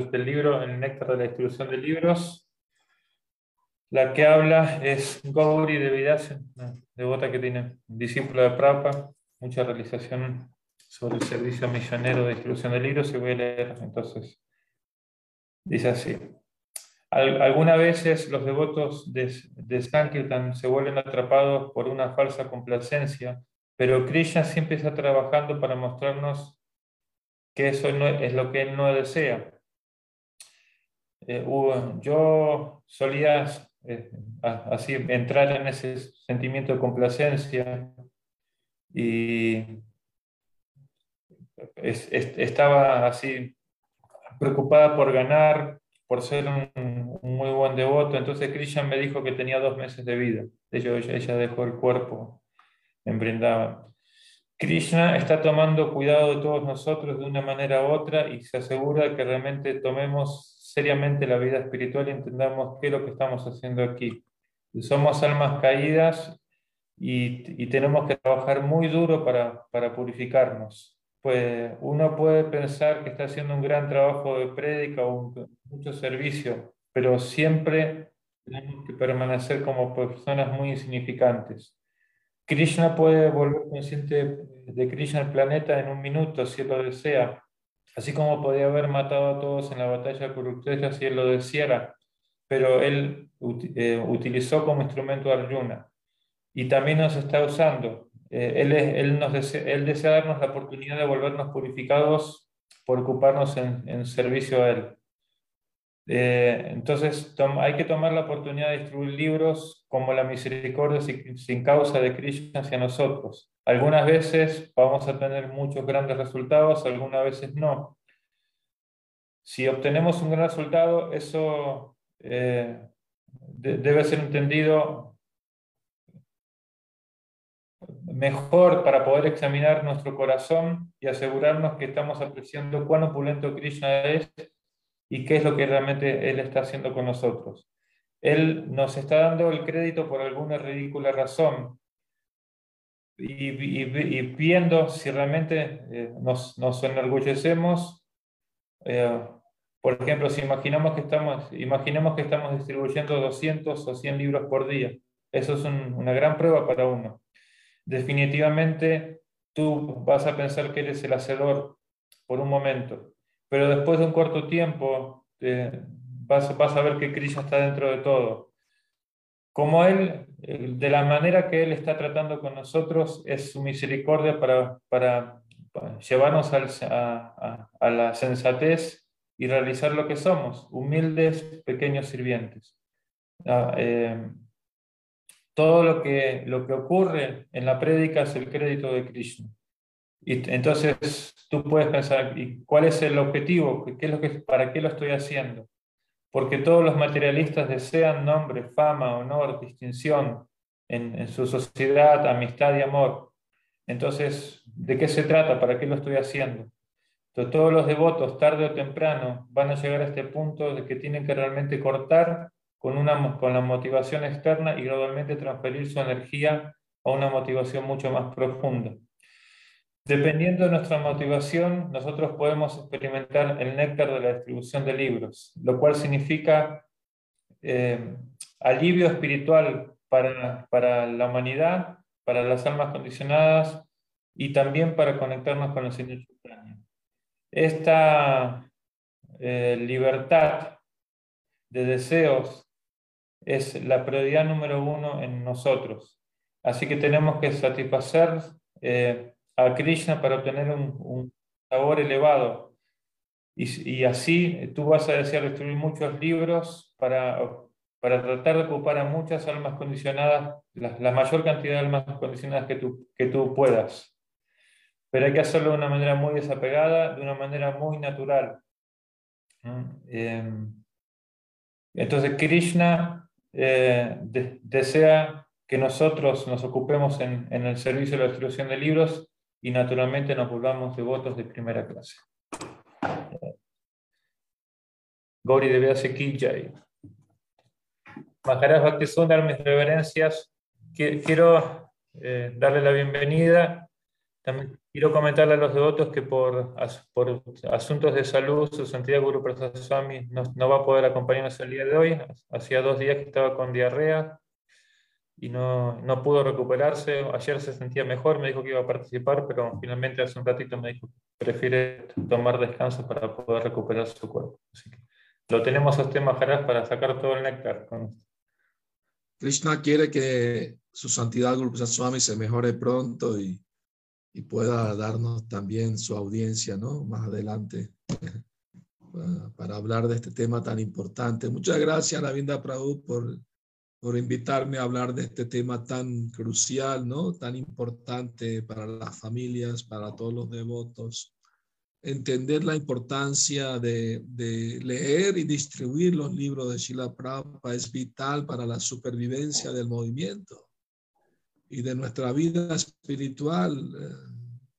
del libro, el néctar de la distribución de libros. La que habla es Gauri de Vidasen, devota que tiene discípulo de Prabhupada, mucha realización sobre el servicio millonero de distribución de libros y voy a leer entonces. Dice así. Algunas veces los devotos de, de Sankirtan se vuelven atrapados por una falsa complacencia, pero Krishna siempre está trabajando para mostrarnos que eso es lo que él no desea. Eh, yo solía eh, así entrar en ese sentimiento de complacencia y estaba así preocupada por ganar, por ser un, muy buen devoto. Entonces Krishna me dijo que tenía dos meses de vida. De hecho, ella, dejó el cuerpo en Brindavan. Krishna está tomando cuidado de todos nosotros de una manera u otra y se asegura que realmente tomemos seriamente la vida espiritual y entendamos qué es lo que estamos haciendo aquí. Somos almas caídas y, tenemos que trabajar muy duro para, purificarnos pues uno puede pensar que está haciendo un gran trabajo de prédica o mucho servicio, pero siempre tenemos que permanecer como personas muy insignificantes. Krishna puede volver consciente de Krishna al planeta en un minuto si lo desea, así como podía haber matado a todos en la batalla de Kurukshetra si él lo deseara, pero él eh, utilizó como instrumento a Arjuna y también nos está usando eh, él, él, nos desea, darnos la oportunidad de volvernos purificados por ocuparnos en, en servicio a Él. Eh, entonces hay que tomar la oportunidad de distribuir libros como la misericordia sin, causa de Krishna hacia nosotros. Algunas veces vamos a tener muchos grandes resultados, algunas veces no. Si obtenemos un gran resultado, eso eh, de, debe ser entendido mejor para poder examinar nuestro corazón y asegurarnos que estamos apreciando cuán opulento Krishna es y qué es lo que realmente Él está haciendo con nosotros. Él nos está dando el crédito por alguna ridícula razón y, viendo si realmente eh, nos, nos, enorgullecemos. Eh, por ejemplo, si imaginamos que, estamos, imaginemos que estamos distribuyendo 200 o 100 libros por día, eso es una gran prueba para uno definitivamente tú vas a pensar que eres el hacedor por un momento, pero después de un corto tiempo eh, vas, a ver que Krishna está dentro de todo. Como Él, de la manera que Él está tratando con nosotros, es su misericordia para, llevarnos a, a, la sensatez y realizar lo que somos, humildes, pequeños sirvientes. Ah, eh, todo lo que, lo que ocurre en la prédica es el crédito de Krishna. Entonces tú puedes pensar, ¿y cuál es el objetivo? ¿Qué es lo que, ¿Para qué lo estoy haciendo? Porque todos los materialistas desean nombre, fama, honor, distinción en, su sociedad, amistad y amor. Entonces, ¿de qué se trata? ¿Para qué lo estoy haciendo? Todos los devotos, tarde o temprano, van a llegar a este punto de que tienen que realmente cortar con, una, con la motivación externa y gradualmente transferir su energía a una motivación mucho más profunda. Dependiendo de nuestra motivación, nosotros podemos experimentar el néctar de la distribución de libros, lo cual significa eh, alivio espiritual para, para, la humanidad, para las almas condicionadas y también para conectarnos con el Señor Supremo. Esta eh, libertad de deseos es la prioridad número uno en nosotros. Así que tenemos que satisfacer eh, a Krishna para obtener un, sabor elevado. Y, así tú vas a desear escribir muchos libros para, para tratar de ocupar a muchas almas condicionadas, la, mayor cantidad de almas condicionadas que tú, que tú puedas. Pero hay que hacerlo de una manera muy desapegada, de una manera muy natural. Em, entonces Krishna eh, desea que nosotros nos ocupemos en, el servicio de la distribución de libros y naturalmente nos volvamos devotos de primera clase. Gauri de ki jai. Maharaj dar mis reverencias. Quiero eh, darle la bienvenida También quiero comentarle a los devotos que por, por asuntos de salud, su santidad Guru Prasad Swami no, no, va a poder acompañarnos el día de hoy. Hacía dos días que estaba con diarrea y no, no pudo recuperarse. Ayer se sentía mejor, me dijo que iba a participar, pero finalmente hace un ratito me dijo que prefiere tomar descanso para poder recuperar su cuerpo. Lo tenemos a usted, Maharaj, para sacar todo el néctar. Krishna quiere que su santidad Guru Swami se mejore pronto y y pueda darnos también su audiencia, ¿no? Más adelante, para, hablar de este tema tan importante. Muchas gracias, Navinda Prabhu, por, por invitarme a hablar de este tema tan crucial, ¿no? Tan importante para las familias, para todos los devotos. Entender la importancia de, de leer y distribuir los libros de Shila Prabhupada es vital para la supervivencia del movimiento y de nuestra vida espiritual, eh,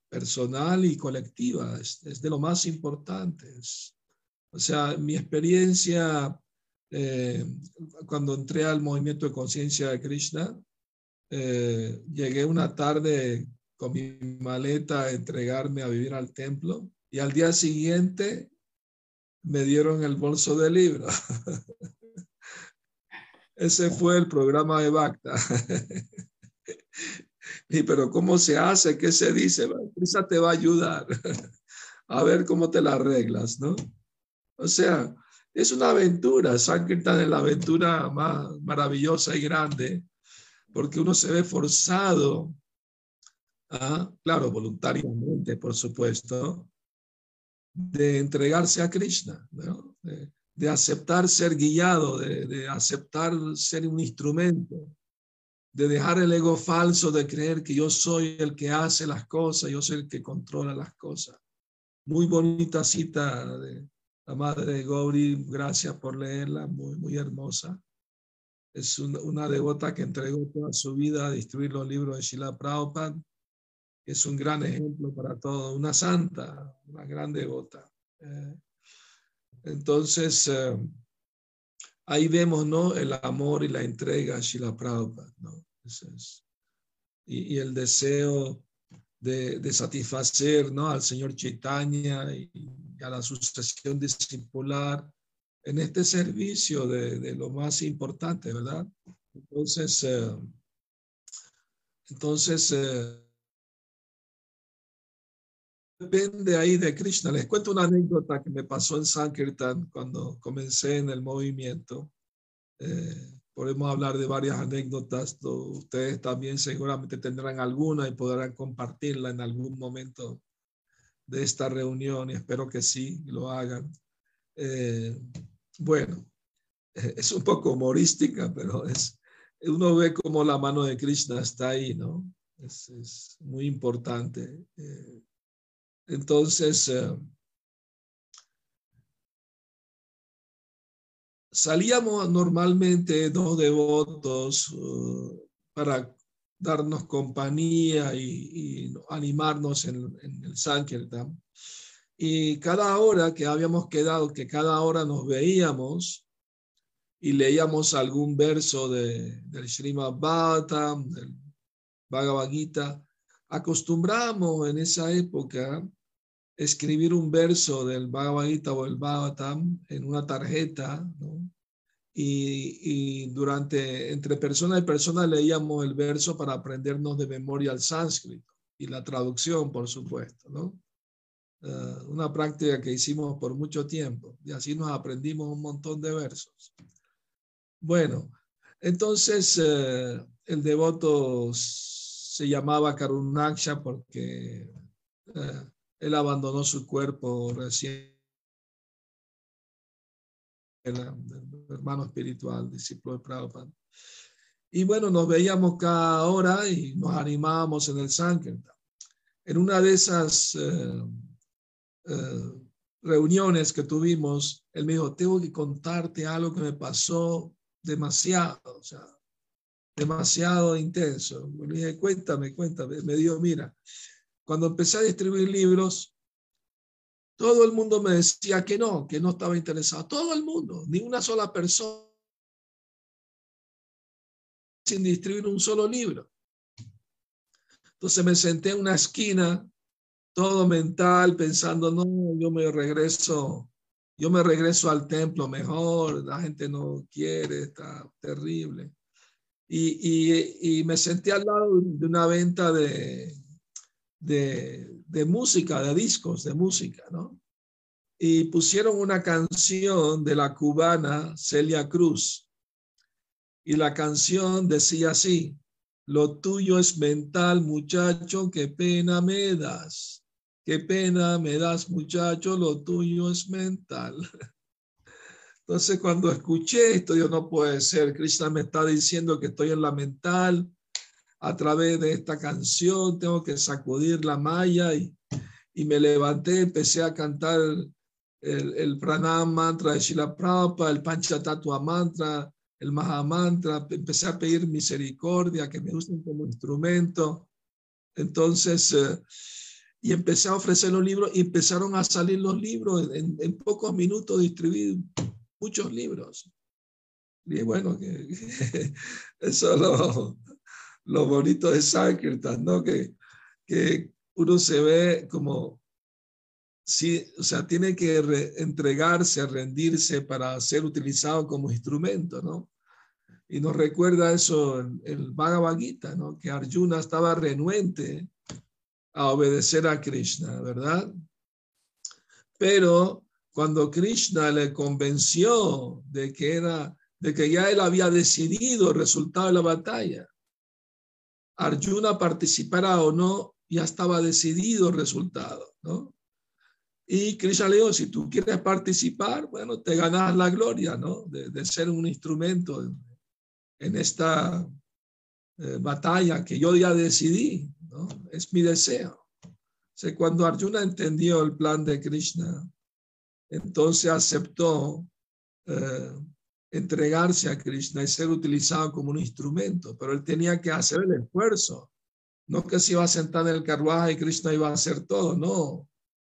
personal y colectiva. Es, de lo más importante. o sea, mi experiencia eh, cuando entré al movimiento de conciencia de Krishna, eh, llegué una tarde con mi maleta a entregarme a vivir al templo y al día siguiente me dieron el bolso de libro. Ese fue el programa de Bacta. Y pero ¿cómo se hace? ¿Qué se dice? Prisa te va a ayudar a ver cómo te la arreglas, ¿no? O sea, es una aventura. Sankirtan es la aventura más maravillosa y grande porque uno se ve forzado, a, claro, voluntariamente, por supuesto, de entregarse a Krishna, de, aceptar ser guiado, de, de aceptar ser un instrumento de dejar el ego falso de creer que yo soy el que hace las cosas, yo soy el que controla las cosas. Muy bonita cita de la madre de Gauri, gracias por leerla, muy, muy hermosa. Es una, devota que entregó toda su vida a distribuir los libros de Shila Prabhupada. Es un gran ejemplo para todo, una santa, una gran devota. Eh, entonces, eh, ahí vemos ¿no? el amor y la entrega a Shila Prabhupada. ¿no? Y, el deseo de, de, satisfacer ¿no? al Señor Chaitanya y, a la sucesión discipular en este servicio de, de lo más importante, ¿verdad? Entonces, eh, entonces eh, depende ahí de Krishna. Les cuento una anécdota que me pasó en Sankirtan cuando comencé en el movimiento. Eh, podemos hablar de varias anécdotas. Ustedes también seguramente tendrán alguna y podrán compartirla en algún momento de esta reunión y espero que sí lo hagan. Eh, bueno, es un poco humorística, pero es, uno ve como la mano de Krishna está ahí, ¿no? Es, muy importante. Eh, entonces, eh, salíamos normalmente dos devotos uh, para darnos compañía y, animarnos en, el Sankirtan. Y cada hora que habíamos quedado, que cada hora nos veíamos y leíamos algún verso de, del Srimad Bhattam, del Bhagavad acostumbramos en esa época escribir un verso del Bhagavad Gita o el Bhagavatam en una tarjeta, ¿no? Y, durante, entre persona y persona leíamos el verso para aprendernos de memoria el sánscrito y la traducción, por supuesto, ¿no? Uh, una práctica que hicimos por mucho tiempo y así nos aprendimos un montón de versos. Bueno, entonces uh, el devoto se llamaba Karunaksha porque uh, él abandonó su cuerpo recién. Hermano espiritual, discípulo de Prabhupada. Y bueno, nos veíamos cada hora y nos animábamos en el Sankirtan. En una de esas eh, eh, reuniones que tuvimos, él me dijo, tengo que contarte algo que me pasó demasiado, o sea, demasiado intenso. Le dije, cuéntame, cuéntame. Me dijo, mira, cuando empecé a distribuir libros, todo el mundo me decía que no, que no estaba interesado. Todo el mundo, ni una sola persona sin distribuir un solo libro. Entonces me senté en una esquina, todo mental, pensando, no, yo me regreso, yo me regreso al templo mejor, la gente no quiere, está terrible. Y, y, me senté al lado de una venta de, de, de música, de discos de música, ¿no? y pusieron una canción de la cubana Celia Cruz. Y la canción decía así, lo tuyo es mental, muchacho, qué pena me das. Qué pena me das, muchacho, lo tuyo es mental. Entonces, cuando escuché esto, yo no puede ser. Krishna me está diciendo que estoy en la mental. A través de esta canción tengo que sacudir la malla y, y me levanté, empecé a cantar el, el pranam mantra de Shila Prabhupada, el Panchatatua mantra, el Maha mantra, empecé a pedir misericordia, que me usen como instrumento. Entonces, eh, y empecé a ofrecer los libros y empezaron a salir los libros. En, pocos minutos distribuí muchos libros. Y bueno, eso es lo, lo bonito de Sankirtan, ¿no? Que, que uno se ve como sí, o sea, tiene que entregarse, rendirse para ser utilizado como instrumento, ¿no? Y nos recuerda eso el, el Bhagavad Gita, ¿no? Que Arjuna estaba renuente a obedecer a Krishna, ¿verdad? Pero cuando Krishna le convenció de que era, de que ya él había decidido el resultado de la batalla, Arjuna participara o no, ya estaba decidido el resultado, ¿no? Y Krishna le dijo, si tú quieres participar, bueno, te ganas la gloria, ¿no? De, ser un instrumento en, esta eh, batalla que yo ya decidí. Es mi deseo. O cuando Arjuna entendió el plan de Krishna, entonces aceptó eh, entregarse a Krishna y ser utilizado como un instrumento, pero él tenía que hacer el esfuerzo. No que se iba a sentar en el carruaje y Krishna iba a hacer todo, no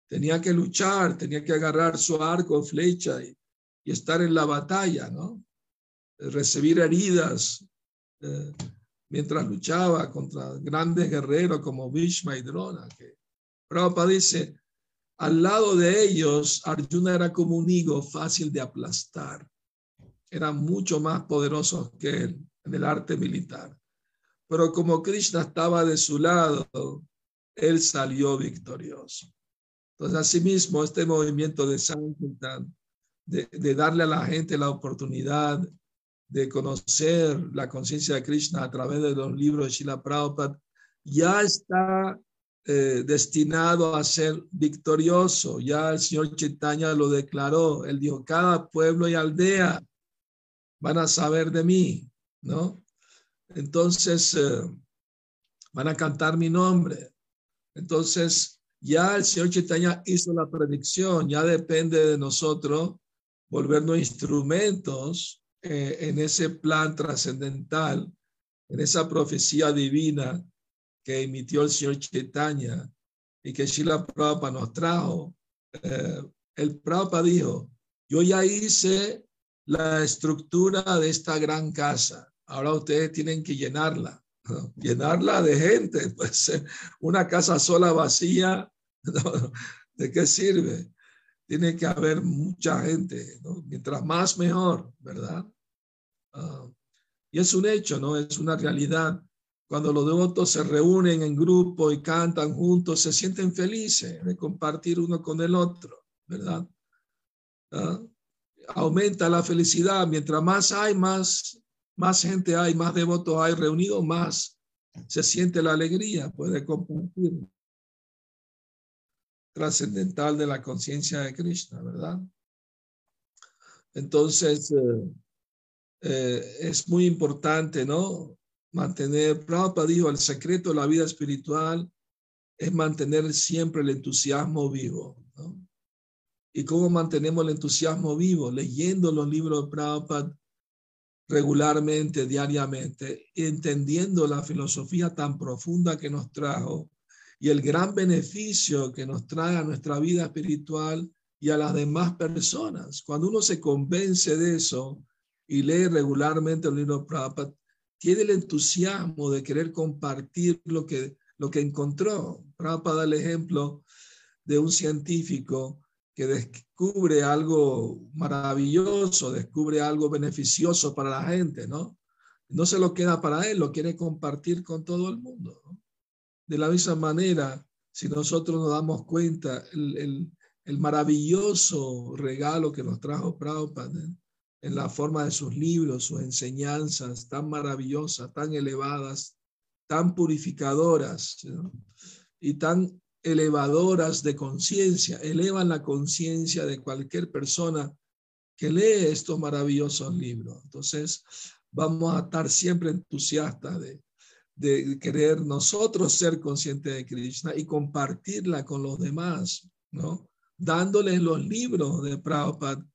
tenía que luchar, tenía que agarrar su arco, flecha y, estar en la batalla, ¿no? Recibir heridas eh, mientras luchaba contra grandes guerreros como Bhishma y Drona. Que Prabhupada dice, al lado de ellos, Arjuna era como un higo fácil de aplastar. Eran mucho más poderosos que él en el arte militar. Pero como Krishna estaba de su lado, él salió victorioso. Entonces, asimismo, este movimiento de Sankirtan, de, de darle a la gente la oportunidad de conocer la conciencia de Krishna a través de los libros de Srila Prabhupada, ya está eh, destinado a ser victorioso. Ya el señor Chaitanya lo declaró. Él dijo, cada pueblo y aldea van a saber de mí, ¿no? Entonces, eh, van a cantar mi nombre. Entonces, ya el Señor Chaitanya hizo la predicción, ya depende de nosotros volvernos instrumentos eh, en ese plan trascendental, en esa profecía divina que emitió el Señor Chaitanya y que Shila Prabhupada nos trajo. Eh, el Prabhupada dijo, yo ya hice la estructura de esta gran casa, ahora ustedes tienen que llenarla, llenarla de gente, pues una casa sola vacía ¿De qué sirve? Tiene que haber mucha gente. Mientras más mejor, ¿verdad? Ah, y es un hecho, ¿no? Es una realidad. Cuando los devotos se reúnen en grupo y cantan juntos, se sienten felices de compartir uno con el otro, ¿verdad? Ah, aumenta la felicidad. Mientras más hay, más, más gente hay, más devotos hay reunidos, más se siente la alegría, puede compartir trascendental de la conciencia de Krishna, ¿verdad? Entonces, eh, eh, es muy importante, ¿no? Mantener, Prabhupada dijo, el secreto de la vida espiritual es mantener siempre el entusiasmo vivo, ¿no? ¿Y cómo mantenemos el entusiasmo vivo? Leyendo los libros de Prabhupada regularmente, diariamente, entendiendo la filosofía tan profunda que nos trajo y el gran beneficio que nos trae a nuestra vida espiritual y a las demás personas. Cuando uno se convence de eso y lee regularmente el libro de Prabhupada, tiene el entusiasmo de querer compartir lo que lo que encontró. Prabhupada da el ejemplo de un científico que descubre algo maravilloso, descubre algo beneficioso para la gente, ¿no? No se lo queda para él, lo quiere compartir con todo el mundo. De la misma manera, si nosotros nos damos cuenta, el, el, maravilloso regalo que nos trajo Prabhupada en la forma de sus libros, sus enseñanzas tan maravillosas, tan elevadas, tan purificadoras y tan elevadoras de conciencia, elevan la conciencia de cualquier persona que lee estos maravillosos libros. Entonces, vamos a estar siempre entusiastas de, de querer nosotros ser conscientes de Krishna y compartirla con los demás, ¿no? Dándoles los libros de Prabhupada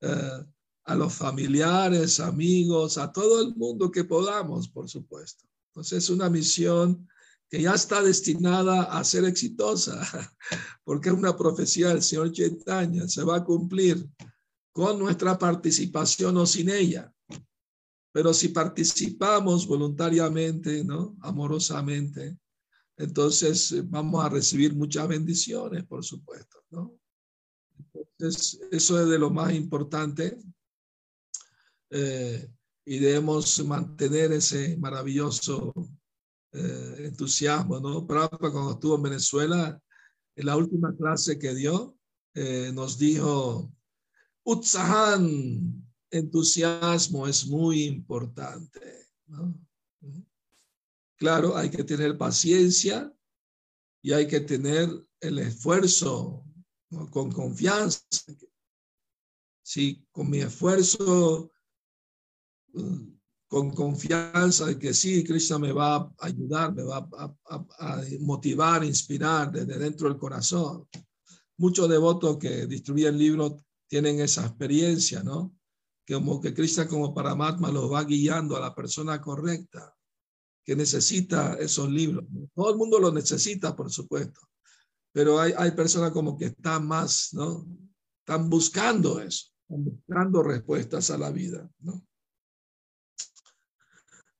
eh, a los familiares, amigos, a todo el mundo que podamos, por supuesto. Entonces es una misión que ya está destinada a ser exitosa, porque es una profecía del Señor Chaitanya, se va a cumplir con nuestra participación o sin ella. Pero si participamos voluntariamente, ¿no? Amorosamente, entonces eh, vamos a recibir muchas bendiciones, por supuesto, ¿no? Eso es de lo más importante. Eh, y debemos mantener ese maravilloso eh, entusiasmo, ¿no? Prabhupada cuando estuvo en Venezuela, en la última clase que dio, nos dijo, Utsahan, entusiasmo es muy importante. Claro, hay que tener paciencia y hay que tener el esfuerzo con confianza. Si con mi esfuerzo, con confianza de que sí, Krishna me va a ayudar, me va a, a motivar, inspirar desde dentro del corazón. Muchos devotos que distribuyen libros tienen esa experiencia, ¿no? como que Krishna como Paramatma los va guiando a la persona correcta que necesita esos libros. Todo el mundo los necesita, por supuesto, pero hay, hay personas como que están más, ¿no? Están buscando eso, están buscando respuestas a la vida, ¿no?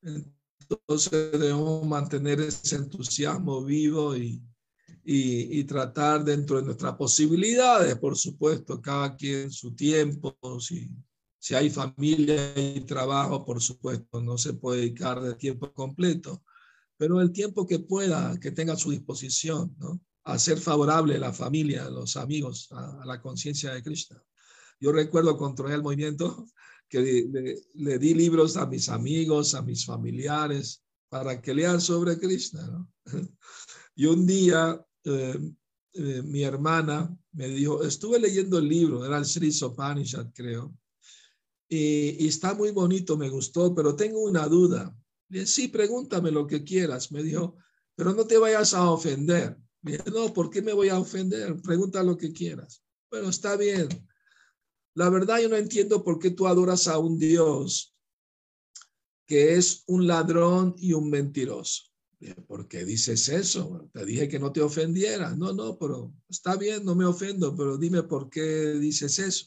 Entonces debemos mantener ese entusiasmo vivo y, y, y, tratar dentro de nuestras posibilidades, por supuesto, cada quien su tiempo, si si hay familia y trabajo, por supuesto, no se puede dedicar de tiempo completo, pero el tiempo que pueda, que tenga a su disposición, ¿no? A ser favorable a la familia, a los amigos, a, la conciencia de Krishna. Yo recuerdo cuando el movimiento le, di libros a mis amigos, a mis familiares, para que lean sobre Krishna. Y un día eh, eh, mi hermana me dijo, estuve leyendo el libro, era el Sri Sopanishad, creo, y, está muy bonito, me gustó, pero tengo una duda. Dije, sí, pregúntame lo que quieras. Me dijo, pero no te vayas a ofender. Dije, no, ¿por qué me voy a ofender? Pregunta lo que quieras. Bueno, está bien. La verdad yo no entiendo por qué tú adoras a un Dios que es un ladrón y un mentiroso. ¿Por qué dices eso? Te dije que no te ofendieras. No, no, pero está bien, no me ofendo, pero dime por qué dices eso.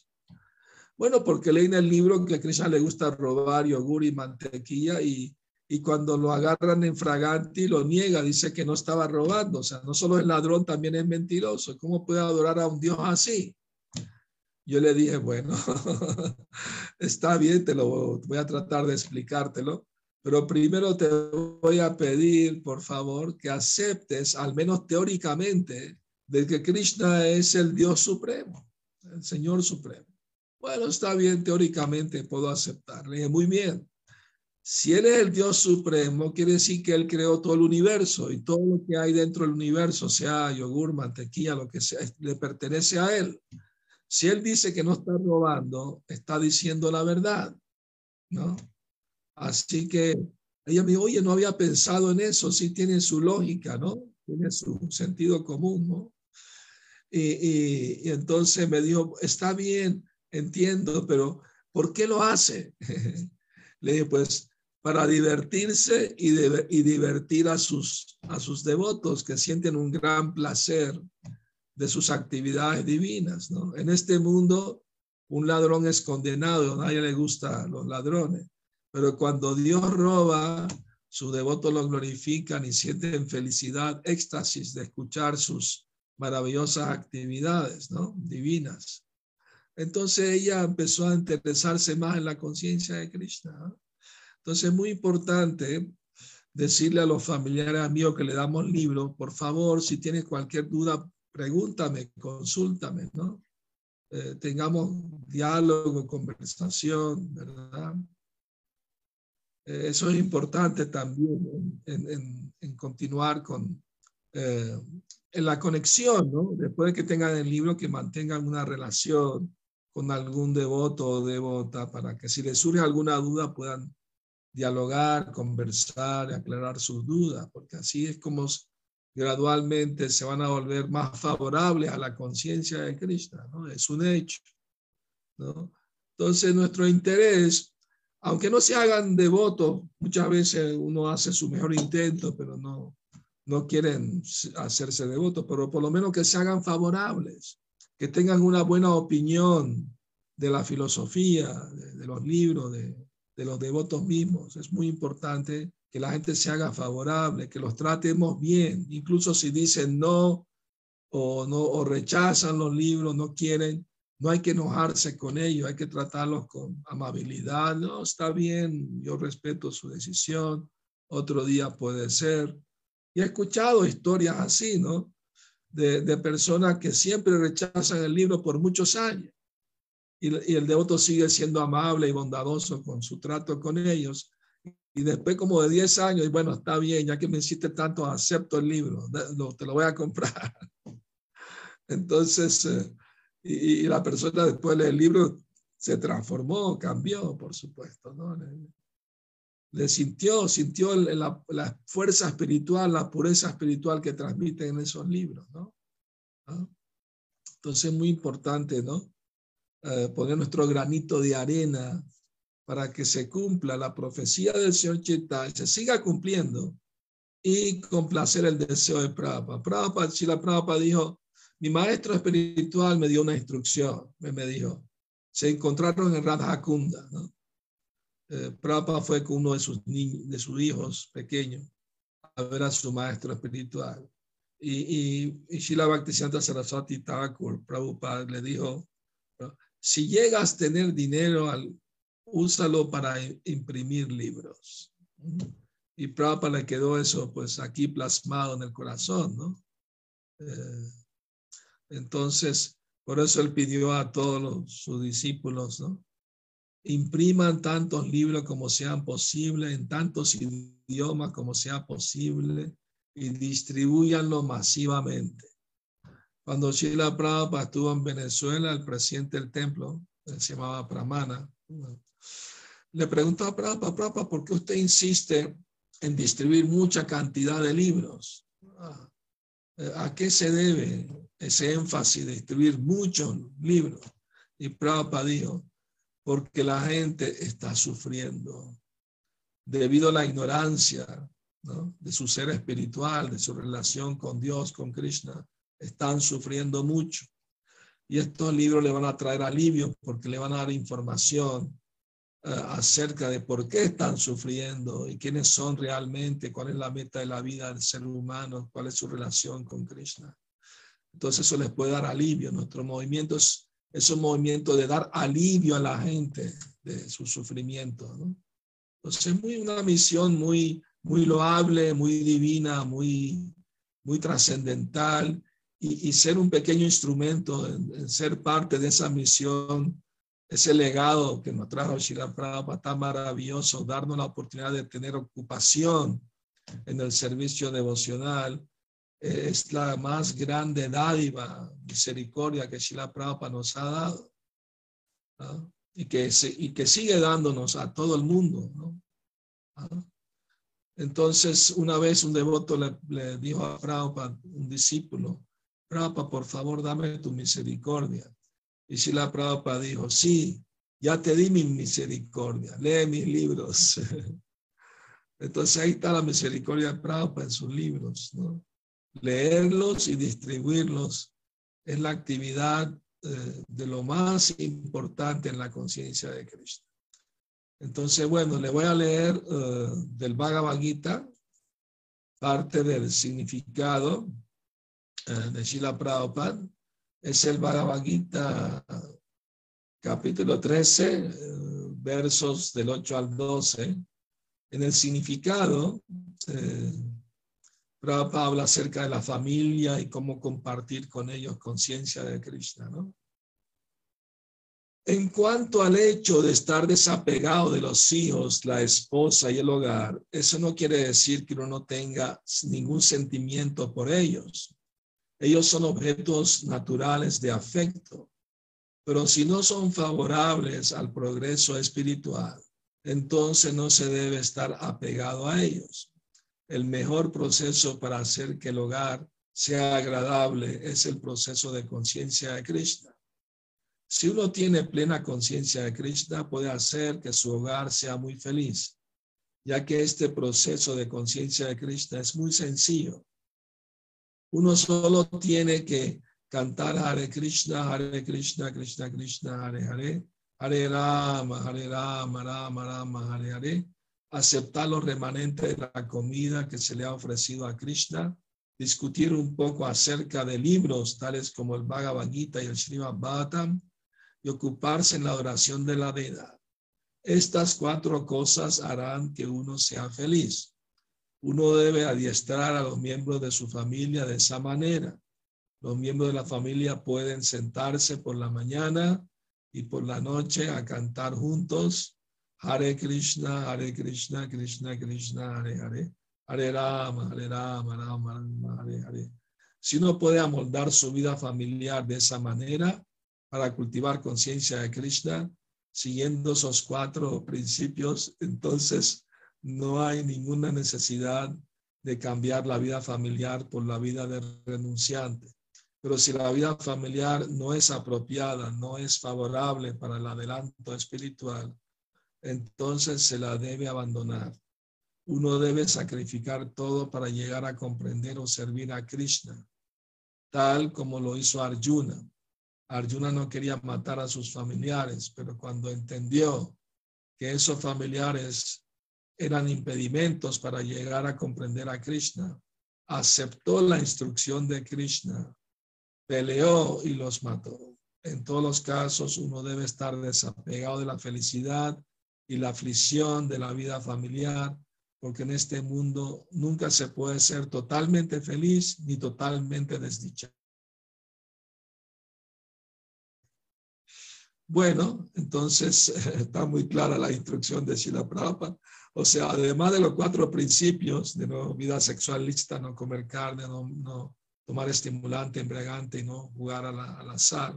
Bueno, porque leí en el libro que a Krishna le gusta robar yogur y mantequilla y, y cuando lo agarran en fraganti lo niega, dice que no estaba robando. O sea, no solo es ladrón, también es mentiroso. ¿Cómo puede adorar a un Dios así? Yo le dije, bueno, está bien, te lo voy a tratar de explicártelo, pero primero te voy a pedir, por favor, que aceptes, al menos teóricamente, de que Krishna es el Dios supremo, el Señor supremo. Bueno, está bien, teóricamente puedo aceptarle. Muy bien. Si Él es el Dios supremo, quiere decir que Él creó todo el universo y todo lo que hay dentro del universo, sea yogur, mantequilla, lo que sea, le pertenece a Él. Si Él dice que no está robando, está diciendo la verdad, ¿no? Así que ella me dijo, oye, no había pensado en eso, sí tiene su lógica, ¿no? Tiene su sentido común, ¿no? y entonces me dijo, está bien, entiendo, pero ¿por qué lo hace? Le dije, pues para divertirse y, y divertir a sus, a sus devotos que sienten un gran placer de sus actividades divinas. En este mundo, un ladrón es condenado, a nadie le gusta los ladrones, pero cuando Dios roba, sus devotos lo glorifican y sienten felicidad, éxtasis de escuchar sus maravillosas actividades ¿no? divinas. Entonces ella empezó a interesarse más en la conciencia de Krishna. Entonces es muy importante decirle a los familiares amigos que le damos libros, por favor, si tienes cualquier duda, pregúntame, consúltame, ¿no? Eh, tengamos diálogo, conversación, ¿verdad? Eh, eso es importante también en, continuar con eh, en la conexión, ¿no? Después de que tengan el libro, que mantengan una relación con algún devoto o devota para que si les surge alguna duda puedan dialogar, conversar, aclarar sus dudas, porque así es como gradualmente se van a volver más favorables a la conciencia de Krishna, ¿no? Es un hecho, ¿no? Entonces nuestro interés, aunque no se hagan devotos, muchas veces uno hace su mejor intento, pero no, no quieren hacerse devotos, pero por lo menos que se hagan favorables, que tengan una buena opinión de la filosofía, de los libros, de, de los devotos mismos. Es muy importante que la gente se haga favorable, que los tratemos bien, incluso si dicen no o no o rechazan los libros, no quieren, no hay que enojarse con ellos, hay que tratarlos con amabilidad. No, está bien, yo respeto su decisión, otro día puede ser. Y he escuchado historias así, ¿no? De, de personas que siempre rechazan el libro por muchos años y, el devoto sigue siendo amable y bondadoso con su trato con ellos. Y después como de 10 años, y bueno, está bien, ya que me hiciste tanto, acepto el libro, te lo voy a comprar. Entonces, eh, y, la persona después del libro se transformó, cambió, por supuesto, ¿no? Le, sintió, sintió la, la, fuerza espiritual, la pureza espiritual que transmiten en esos libros, ¿no? ¿Ah? Entonces es muy importante, ¿no? Eh, poner nuestro granito de arena para que se cumpla la profecía del Señor Chaitanya, se siga cumpliendo y complacer el deseo de Prabhupada. Prabhupada, si la Prabhupada dijo, mi maestro espiritual me dio una instrucción, me, me dijo, se encontraron en Radhakunda, ¿no? Eh, Prabhupada fue con uno de sus, niños, de sus hijos pequeños a ver a su maestro espiritual. Y, y, y Shila Bhaktisiddhanta Saraswati Thakur, Prabhupada le dijo, si llegas a tener dinero, úsalo para imprimir libros. Y Prabhupada le quedó eso pues aquí plasmado en el corazón, ¿no? Eh, entonces, por eso él pidió a todos sus discípulos, ¿no? Impriman tantos libros como sean posible, en tantos idiomas como sea posible, y distribuyanlo masivamente. Cuando Sheila Prabhupada estuvo en Venezuela, el presidente del templo, se llamaba Pramana, le preguntó a Prabhupada, Prabhupada, ¿por qué usted insiste en distribuir mucha cantidad de libros? Ah, ¿A qué se debe ese énfasis de distribuir muchos libros? Y Prabhupada dijo, porque la gente está sufriendo debido a la ignorancia de su ser espiritual, de su relación con Dios, con Krishna están sufriendo mucho. Y estos libros le van a traer alivio porque le van a dar información eh, acerca de por qué están sufriendo y quiénes son realmente, cuál es la meta de la vida del ser humano, cuál es su relación con Krishna. Entonces eso les puede dar alivio. Nuestro movimiento es, un movimiento de dar alivio a la gente de su sufrimiento. Entonces es muy, una misión muy, muy loable, muy divina, muy, muy trascendental y, ser un pequeño instrumento en, ser parte de esa misión, ese legado que nos trajo Shira Prabhupada tan maravilloso, darnos la oportunidad de tener ocupación en el servicio devocional, es la más grande dádiva, misericordia que Shila Prabhupada nos ha dado. Y, que y que sigue dándonos a todo el mundo. ¿no? Entonces, una vez un devoto le, le dijo a Prabhupada, un discípulo, Prabhupada, por favor, dame tu misericordia. Y Shila Prabhupada dijo, sí, ya te di mi misericordia, lee mis libros. Entonces ahí está la misericordia de Prabhupada en sus libros, ¿no? Leerlos y distribuirlos es la actividad eh, de lo más importante en la conciencia de Cristo. Entonces, bueno, le voy a leer eh, del Bhagavad Gita parte del significado eh, de Shila Prabhupada. Es el Bhagavad capítulo 13, versos del 8 al 12. En el significado, eh, Prabhupada habla acerca de la familia y cómo compartir con ellos conciencia de Krishna, ¿no? En cuanto al hecho de estar desapegado de los hijos, la esposa y el hogar, eso no quiere decir que uno no tenga ningún sentimiento por ellos. Ellos son objetos naturales de afecto, pero si no son favorables al progreso espiritual, entonces no se debe estar apegado a ellos. El mejor proceso para hacer que el hogar sea agradable es el proceso de conciencia de Krishna. Si uno tiene plena conciencia de Krishna, puede hacer que su hogar sea muy feliz, ya que este proceso de conciencia de Krishna es muy sencillo. Uno solo tiene que cantar Hare Krishna, Hare Krishna, Krishna Krishna, Hare Hare, Hare Rama, Hare Rama, Rama Rama, Hare Hare, aceptar los remanentes de la comida que se le ha ofrecido a Krishna, discutir un poco acerca de libros tales como el Bhagavad Gita y el Srimad Bhattam, y ocuparse en la oración de la deidad. Estas cuatro cosas harán que uno sea feliz. Uno debe adiestrar a los miembros de su familia de esa manera. Los miembros de la familia pueden sentarse por la mañana y por la noche a cantar juntos. Hare Krishna, Hare Krishna, Krishna Krishna, Hare Hare. Hare Rama, Hare Rama, Rama Rama, Hare Hare. Si uno puede amoldar su vida familiar de esa manera, para cultivar conciencia de Krishna, siguiendo esos cuatro principios, entonces no hay ninguna necesidad de cambiar la vida familiar por la vida de renunciante. Pero si la vida familiar no es apropiada, no es favorable para el adelanto espiritual, entonces se la debe abandonar. Uno debe sacrificar todo para llegar a comprender o servir a Krishna, tal como lo hizo Arjuna. Arjuna no quería matar a sus familiares, pero cuando entendió que esos familiares eran impedimentos para llegar a comprender a Krishna, aceptó la instrucción de Krishna, peleó y los mató. En todos los casos uno debe estar desapegado de la felicidad y la aflicción de la vida familiar, porque en este mundo nunca se puede ser totalmente feliz ni totalmente desdichado. Bueno, entonces está muy clara la instrucción de Shila Prabhupada. O sea, además de los cuatro principios de no vida sexual lista, no comer carne, no, tomar estimulante, embriagante y no jugar al azar,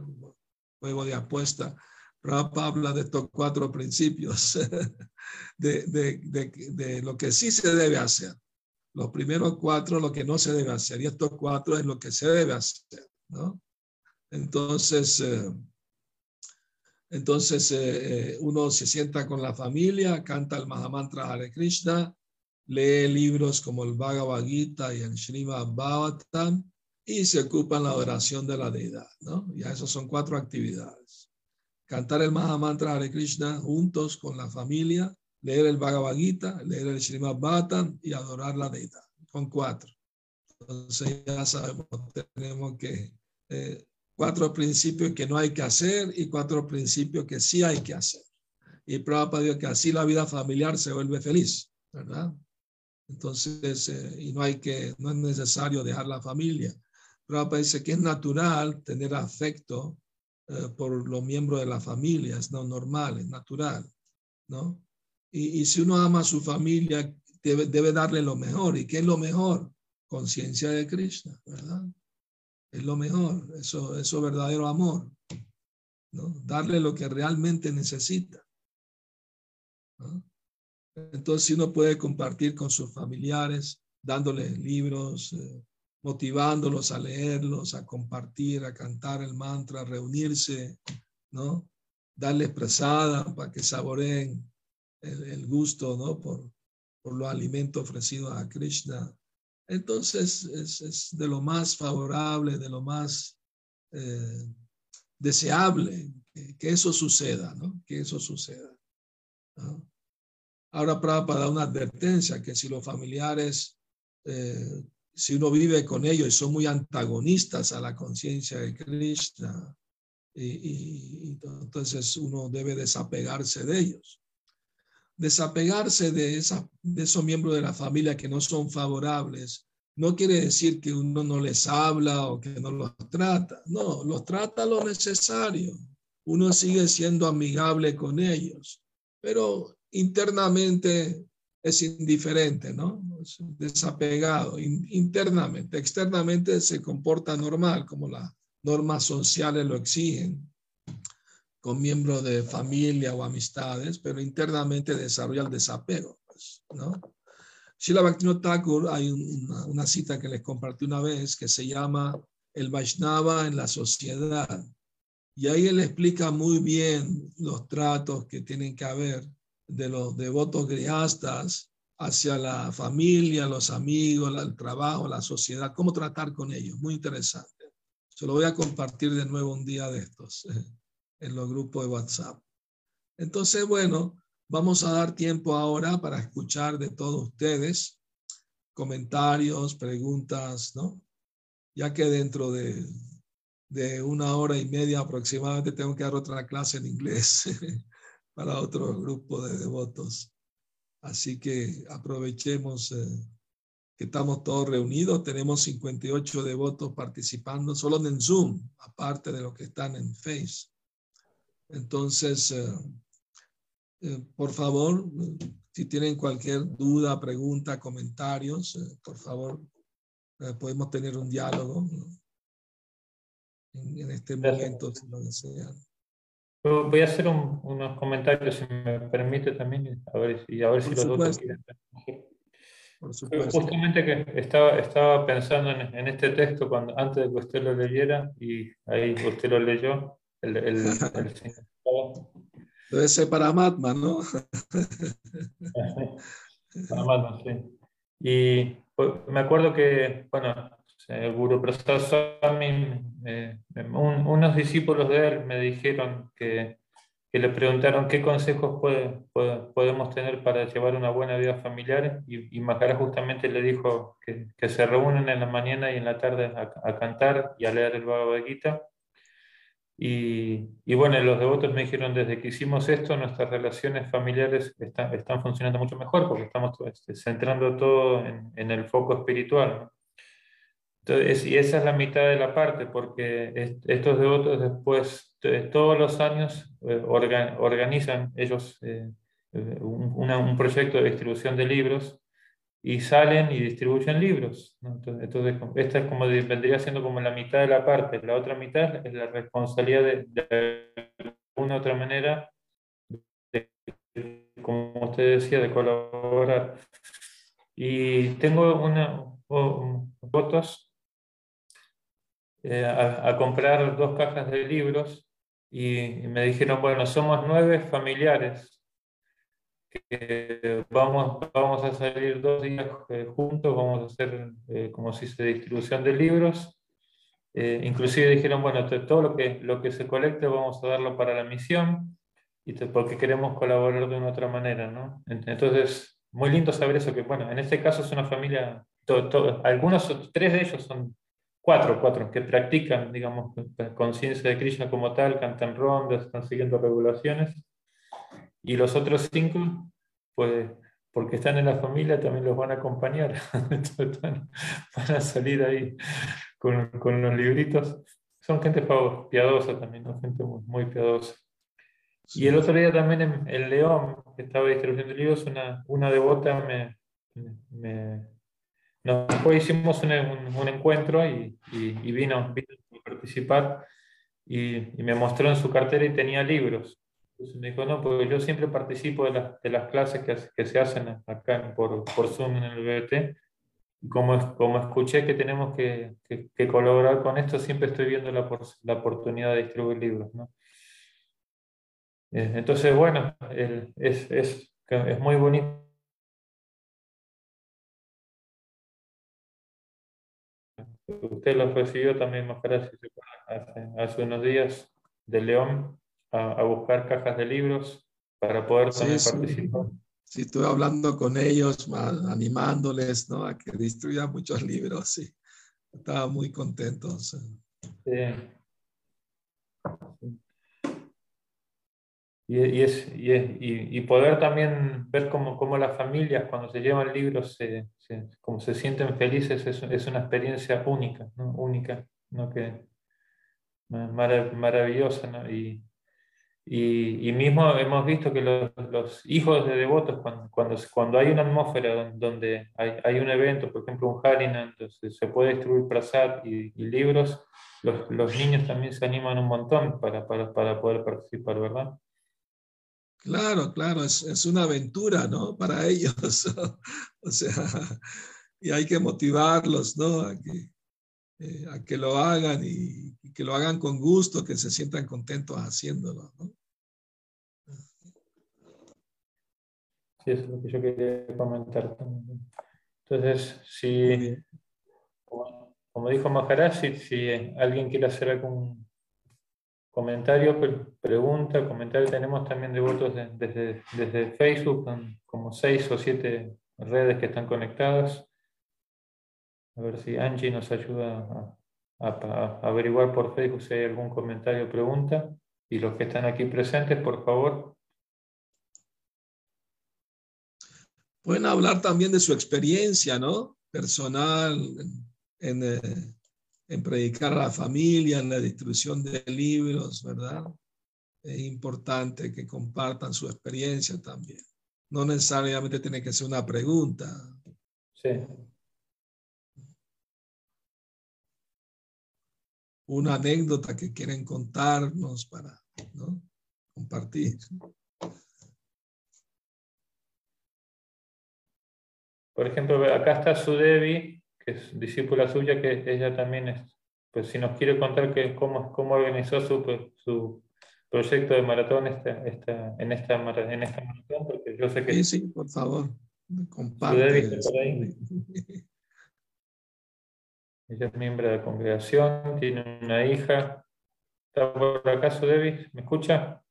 juego de apuesta. Prabhupada habla de estos cuatro principios, de, de, lo que sí se debe hacer. Los primeros cuatro, lo que no se debe hacer. Y estos cuatro es lo que se debe hacer, ¿no? Entonces, eh, entonces eh, eh, uno se sienta con la familia, canta el Mahamantra Hare Krishna, lee libros como el Bhagavad Gita y el Srimad Bhagavatam y se ocupa en la oración de la deidad, ¿no? Ya esas son cuatro actividades. Cantar el Mahamantra Hare Krishna juntos con la familia, leer el Bhagavad Gita, leer el Srimad Bhagavatam y adorar la deidad. Con cuatro. Entonces ya sabemos, tenemos que eh, cuatro principios que no hay que hacer y cuatro principios que sí hay que hacer. Y Prabhupada dijo que así la vida familiar se vuelve feliz, ¿verdad? Entonces, eh, y no hay que, no es necesario dejar la familia. Prabhupada dice que es natural tener afecto eh, por los miembros de la familia, es no normal, es natural, ¿no? Y, y si uno ama a su familia, debe, debe darle lo mejor. ¿Y qué es lo mejor? Conciencia de Krishna, ¿verdad? Es lo mejor, eso, eso verdadero amor, ¿no? Darle lo que realmente necesita. Entonces, si uno puede compartir con sus familiares, dándoles libros, eh, motivándolos a leerlos, a compartir, a cantar el mantra, a reunirse, ¿no? Darles presada para que saboreen el, gusto, ¿no? Por, por los alimentos ofrecidos a Krishna entonces es, de lo más favorable, de lo más eh, deseable que, eso suceda, ¿no? Que eso suceda. Ahora para dar una advertencia que si los familiares, eh, si uno vive con ellos y son muy antagonistas a la conciencia de Krishna, entonces uno debe desapegarse de ellos. Desapegarse de, esa, de esos miembros de la familia que no son favorables no quiere decir que uno no les habla o que no los trata. No, los trata lo necesario. Uno sigue siendo amigable con ellos, pero internamente es indiferente, ¿no? desapegado internamente. Externamente se comporta normal, como las normas sociales lo exigen, con miembros de familia o amistades, pero internamente desarrolla el desapego, pues, ¿no? Shila Bhaktivinoda Thakur, hay una, una, cita que les compartí una vez que se llama El Vaishnava en la sociedad. Y ahí él explica muy bien los tratos que tienen que haber de los devotos griastas hacia la familia, los amigos, el trabajo, la sociedad, cómo tratar con ellos. Muy interesante. Se lo voy a compartir de nuevo un día de estos en los grupos de WhatsApp. Entonces, bueno, Vamos a dar tiempo ahora para escuchar de todos ustedes comentarios, preguntas, ¿no? Ya que dentro de, de una hora y media aproximadamente tengo que dar otra clase en inglés para otro grupo de devotos. Así que aprovechemos eh, que estamos todos reunidos. Tenemos 58 devotos participando solo en Zoom, aparte de los que están en Face. Entonces, eh, eh, por favor, si tienen cualquier duda, pregunta, comentarios, eh, por favor, eh, podemos tener un diálogo en, este momento, si lo desean. Voy a hacer unos comentarios, si me permite también, a ver, y a ver si los otros quieren. Por supuesto. Justamente que estaba, estaba pensando en, este texto cuando, antes de que usted lo leyera, y ahí usted lo leyó, el, el, el Debe ser para Matma, ¿no? para Matma, sí. Y pues, me acuerdo que, bueno, el Guru Prasad Swami, eh, unos discípulos de él me dijeron que, que le preguntaron qué consejos puede, podemos tener para llevar una buena vida familiar y, y justamente le dijo que, que, se reúnen en la mañana y en la tarde a, a cantar y a leer el Bhagavad Gita y, y, bueno, los devotos me dijeron, desde que hicimos esto, nuestras relaciones familiares están, están funcionando mucho mejor porque estamos este, centrando todo en, en, el foco espiritual. Entonces, y esa es la mitad de la parte, porque estos devotos después, todos los años, eh, organizan ellos eh, un, un proyecto de distribución de libros y salen y distribuyen libros. Entonces, esta es como vendría siendo como la mitad de la parte. La otra mitad es la responsabilidad de, de una otra manera, como usted decía, de colaborar. Y tengo una, fotos eh, a, comprar dos cajas de libros y, y me dijeron, bueno, somos nueve familiares que vamos, vamos a salir dos días eh, juntos, vamos a hacer, eh, como si se distribución de libros. Eh, inclusive dijeron, bueno, todo lo que, lo que se colecte vamos a darlo para la misión, y porque queremos colaborar de una otra manera, ¿no? Entonces, muy lindo saber eso, que bueno, en este caso es una familia, algunos, tres de ellos son cuatro, cuatro, que practican, digamos, conciencia de Krishna como tal, cantan rondas, están siguiendo regulaciones y los otros cinco, pues porque están en la familia, también los van a acompañar. van a salir ahí con, con, los libritos. Son gente piadosa también, ¿no? gente muy, piadosa. Y el otro día también en el León, que estaba distribuyendo libros, una, una devota me, me, nos hicimos un, un, encuentro y, y, vino, vino, a participar y, y, me mostró en su cartera y tenía libros. Me dijo, no, porque yo siempre participo de, las, de las clases que, que, se hacen acá por, por Zoom en el BBT. Como, como escuché que tenemos que, que, colaborar con esto, siempre estoy viendo la, la oportunidad de distribuir libros. ¿no? Eh, entonces, bueno, el, es, es, es muy bonito. Usted lo recibió también, más gracias, hace, hace unos días de León a, buscar cajas de libros para poder también participar. Sí, estuve hablando con ellos, animándoles, ¿no? A que distribuyan muchos libros, sí. Estaba muy contentos. Sí. Y, es, y, poder también ver cómo, cómo, las familias cuando se llevan libros se, como se sienten felices es, es una experiencia única, ¿no? única, ¿no? Que, maravillosa. ¿no? Y, y, mismo hemos visto que los, los hijos de devotos, cuando, cuando, cuando, hay una atmósfera donde hay, hay, un evento, por ejemplo un Harina, entonces se puede distribuir prasad y, y libros, los, los, niños también se animan un montón para, para, para poder participar, ¿verdad? Claro, claro, es, es, una aventura, ¿no? Para ellos. o sea, y hay que motivarlos, ¿no? A que, eh, a que lo hagan y, que lo hagan con gusto, que se sientan contentos haciéndolo, ¿no? Sí, eso es lo que yo quería comentar también. Entonces, si, como, dijo Maharaj, si, si alguien quiere hacer algún comentario, pregunta, comentario. Tenemos también devotos desde, desde Facebook, como seis o siete redes que están conectadas. A ver si Angie nos ayuda a, averiguar por Facebook si hay algún comentario o pregunta. Y los que están aquí presentes, por favor. Pueden hablar también de su experiencia, ¿no? Personal en, eh, en predicar a la familia, en la distribución de libros, ¿verdad? Es importante que compartan su experiencia también. No necesariamente tiene que ser una pregunta. Sí. Una anécdota que quieren contarnos para ¿no? compartir. Por ejemplo, acá está Sudevi, es discípula suya, que ella también es, pues si nos quiere contar que, cómo, cómo organizó su, pues, su proyecto de maratón esta, esta, en, esta, en esta maratón, porque yo sé que... Sí, sí, por favor, comparte. Ella es miembro de la congregación, tiene una hija. ¿Está por acaso, Debbie? ¿Me escucha?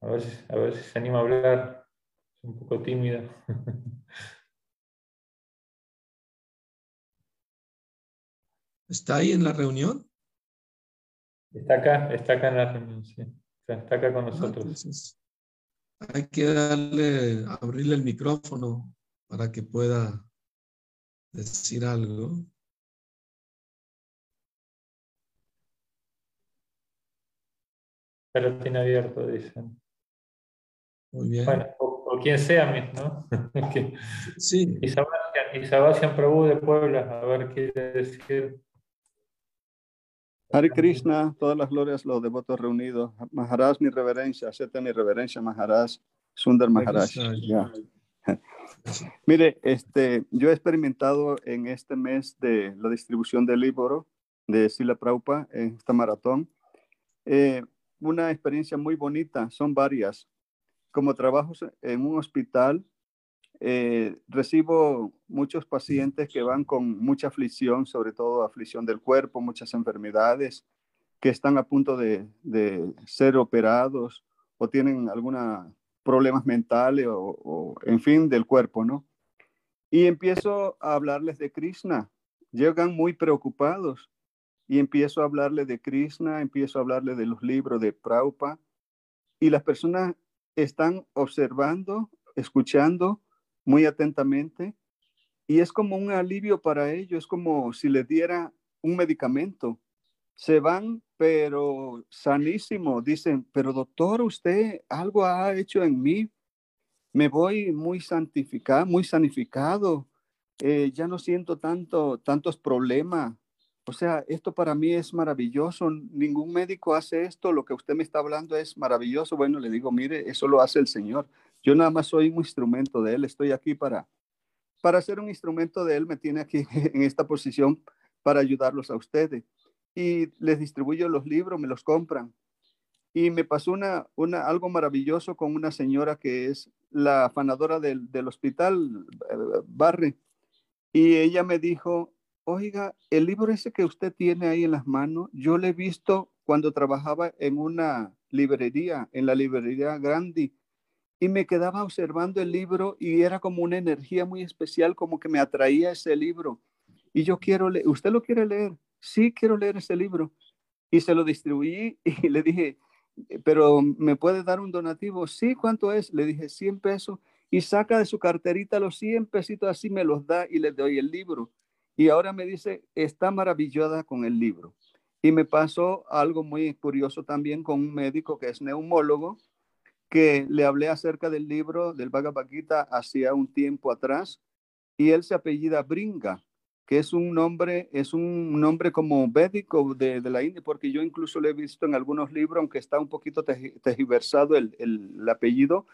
A ver, si, a ver si se anima a hablar un poco tímida. ¿Está ahí en la reunión? Está acá, está acá en la reunión, sí. Está acá con ah, nosotros. hay que darle, abrirle el micrófono para que pueda decir algo. Pero tiene abierto, dicen. Muy bien. Bueno, o, quien sea, ¿no? sí. Y Sebastián Prabhu de Puebla, a ver qué quiere decir. Hare Krishna, todas las glorias, los devotos reunidos. Maharaj, mi reverencia, acepta mi reverencia, Maharaj, Sundar Maharaj. Mire, este, yo he experimentado en este mes de la distribución del libro de Sila Prabhupada en esta maratón. Eh, una experiencia muy bonita, son varias como trabajo en un hospital, eh, recibo muchos pacientes que van con mucha aflicción, sobre todo aflicción del cuerpo, muchas enfermedades, que están a punto de, ser operados o tienen algunos problemas mentales o, en fin, del cuerpo, ¿no? Y empiezo a hablarles de Krishna. Llegan muy preocupados y empiezo a hablarles de Krishna, empiezo a hablarles de los libros de Prabhupada y las personas están observando, escuchando muy atentamente y es como un alivio para ellos, es como si les diera un medicamento. Se van, pero sanísimo. Dicen, pero doctor, usted algo ha hecho en mí. Me voy muy santificado, muy sanificado. Eh, ya no siento tanto, tantos problemas. O sea, esto para mí es maravilloso. Ningún médico hace esto. Lo que usted me está hablando es maravilloso. Bueno, le digo, mire, eso lo hace el Señor. Yo nada más soy un instrumento de Él. Estoy aquí para, para ser un instrumento de Él. Me tiene aquí en esta posición para ayudarlos a ustedes. Y les distribuyo los libros, me los compran. Y me pasó una, una, algo maravilloso con una señora que es la afanadora del, del hospital, eh, Barry. Y ella me dijo, oiga, el libro ese que usted tiene ahí en las manos, yo lo he visto cuando trabajaba en una, librería, en la librería Grandi, y me quedaba observando el libro y era como una energía muy especial, como que me atraía ese libro. Y yo quiero leer, ¿usted lo quiere leer? Sí, quiero leer ese libro. Y se lo distribuí y le dije, pero ¿me puede dar un donativo? Sí, ¿cuánto es? Le dije, 100 pesos. Y saca de su carterita los 100 pesitos así, me los da y le doy el libro. Y ahora me dice, está maravillada con el libro. Y me pasó algo muy curioso también con un médico que es neumólogo, que le hablé acerca del libro del Bhagavad Gita hacía un tiempo atrás, y él se apellida Bringa, que es un nombre, es un nombre como védico de, la India, porque yo incluso lo he visto en algunos libros, aunque está un poquito tejiversado el, el, apellido,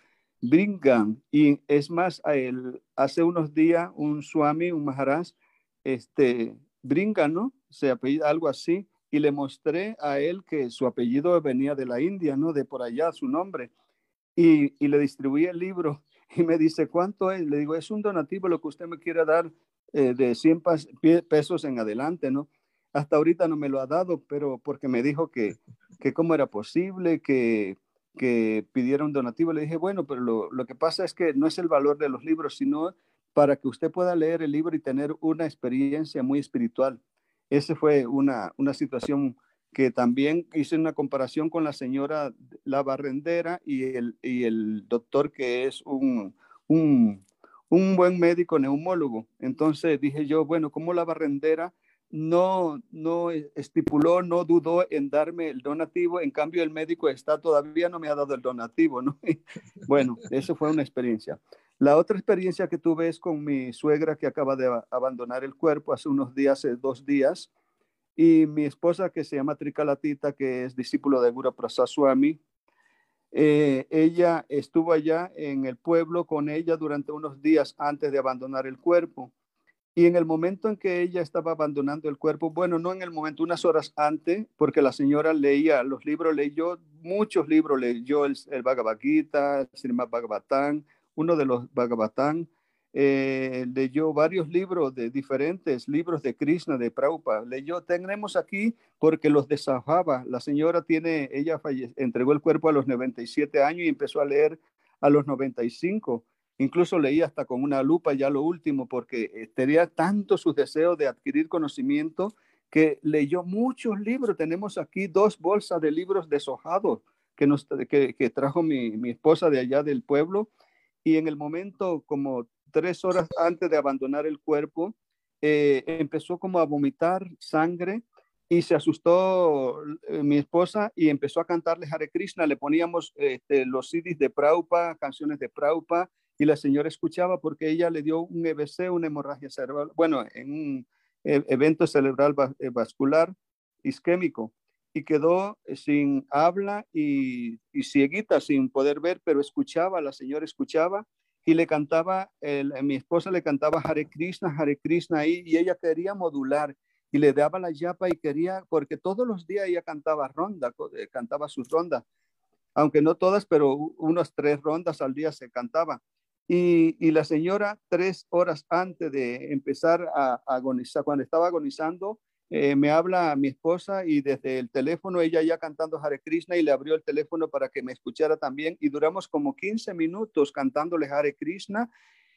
Bringan. Y es más, a él, hace unos días un Swami, un Maharaj, este, Bringa, ¿no? Se apellida algo así, y le mostré a él que su apellido venía de la India, ¿no? De por allá, su nombre. Y, y le distribuí el libro y me dice, ¿cuánto es? Le digo, es un donativo lo que usted me quiere dar eh, de 100 pesos en adelante, ¿no? Hasta ahorita no me lo ha dado, pero porque me dijo que, que cómo era posible que, que pidiera un donativo. Le dije, bueno, pero lo, lo que pasa es que no es el valor de los libros, sino para que usted pueda leer el libro y tener una experiencia muy espiritual. Esa fue una, una situación que también hice una comparación con la señora, la barrendera y el, y el doctor que es un, un, un, buen médico neumólogo. Entonces dije yo, bueno, como la barrendera no, no estipuló, no dudó en darme el donativo, en cambio el médico está todavía no me ha dado el donativo, ¿no? bueno, eso fue una experiencia. La otra experiencia que tuve es con mi suegra que acaba de abandonar el cuerpo hace unos días, hace dos días, y mi esposa que se llama Trikalatita, que es discípulo de Guru Prasad Swami, eh, ella estuvo allá en el pueblo con ella durante unos días antes de abandonar el cuerpo. Y en el momento en que ella estaba abandonando el cuerpo, bueno, no en el momento, unas horas antes, porque la señora leía los libros, leyó muchos libros, leyó el, el Bhagavad Gita, el Srimad Bhagavatam, uno de los Bhagavatam, eh, leyó varios libros de diferentes libros de Krishna, de Prabhupada. Leyó, tenemos aquí porque los desahaba. La señora tiene, ella entregó el cuerpo a los 97 años y empezó a leer a los 95. Incluso leía hasta con una lupa ya lo último porque eh, tenía tanto su deseo de adquirir conocimiento que leyó muchos libros. Tenemos aquí dos bolsas de libros deshojados que, nos, que trajo mi, mi esposa de allá del pueblo. Y en el momento como tres horas antes de abandonar el cuerpo, eh, empezó como a vomitar sangre y se asustó eh, mi esposa y empezó a cantarle Hare Krishna. Le poníamos este, los CDs de Praupa, canciones de Praupa, y la señora escuchaba porque ella le dio un EBC, una hemorragia cerebral, bueno, en un e, evento cerebral eh, vascular isquémico y quedó sin habla y, y cieguita, sin poder ver, pero escuchaba, la señora escuchaba y le cantaba, el, mi esposa le cantaba Hare Krishna, Hare Krishna ahí, y ella quería modular y le daba la yapa y quería, porque todos los días ella cantaba ronda, eh, cantaba sus rondas, aunque no todas, pero unas tres rondas al día se cantaba. Y, y la señora, tres horas antes de empezar a agonizar, cuando estaba agonizando, eh, me habla mi esposa y desde el teléfono ella ya cantando Hare Krishna y le abrió el teléfono para que me escuchara también y duramos como 15 minutos cantándole Hare Krishna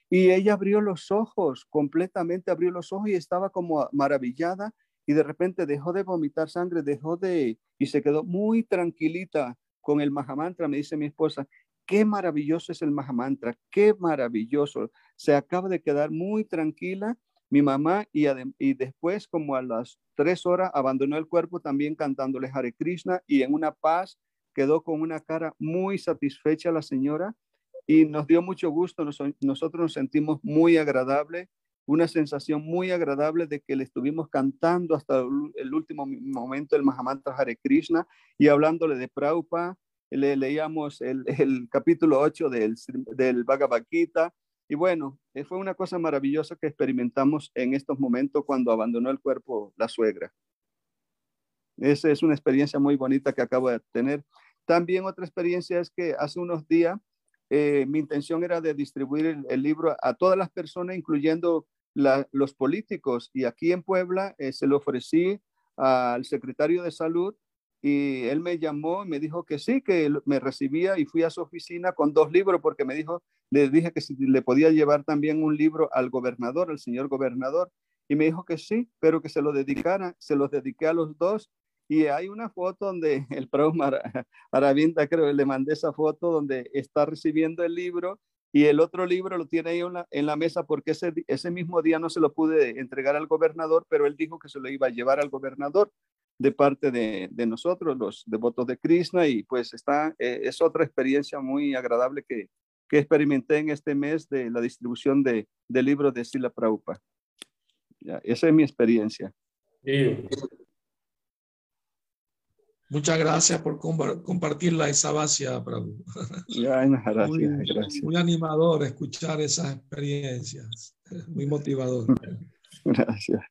y ella abrió los ojos, completamente abrió los ojos y estaba como maravillada y de repente dejó de vomitar sangre, dejó de y se quedó muy tranquilita con el Mahamantra, me dice mi esposa. Qué maravilloso es el Mahamantra, qué maravilloso. Se acaba de quedar muy tranquila mi mamá y, después como a las tres horas abandonó el cuerpo también cantándole Hare Krishna y en una paz quedó con una cara muy satisfecha la señora y nos dio mucho gusto, nosotros nos sentimos muy agradable, una sensación muy agradable de que le estuvimos cantando hasta el último momento el Mahamantra Hare Krishna y hablándole de Prabhupada, le leíamos el, el capítulo 8 del, del Bhagavad Gita, y bueno, eh, fue una cosa maravillosa que experimentamos en estos momentos cuando abandonó el cuerpo la suegra. Esa es una experiencia muy bonita que acabo de tener. También otra experiencia es que hace unos días eh, mi intención era de distribuir el, libro a todas las personas, incluyendo los políticos. Y aquí en Puebla eh, se lo ofrecí al secretario de salud y él me llamó y me dijo que sí, que me recibía y fui a su oficina con dos libros porque me dijo, le dije que si le podía llevar también un libro al gobernador, al señor gobernador, y me dijo que sí, pero que se lo dedicara, se los dediqué a los dos. Y hay una foto donde el Prado Aravinda, creo, le mandé esa foto donde está recibiendo el libro y el otro libro lo tiene ahí en la, en la mesa porque ese, ese mismo día no se lo pude entregar al gobernador, pero él dijo que se lo iba a llevar al gobernador de parte de, de nosotros, los devotos de Krishna, y pues está, eh, es otra experiencia muy agradable que, que experimenté en este mes de la distribución de, de libros de Sila Prabhupada. Ya, esa es mi experiencia. Muchas gracias por compartir la Isabasia, Prabhu. Ya, gracias, muy, gracias. muy animador escuchar esas experiencias, muy motivador. Gracias.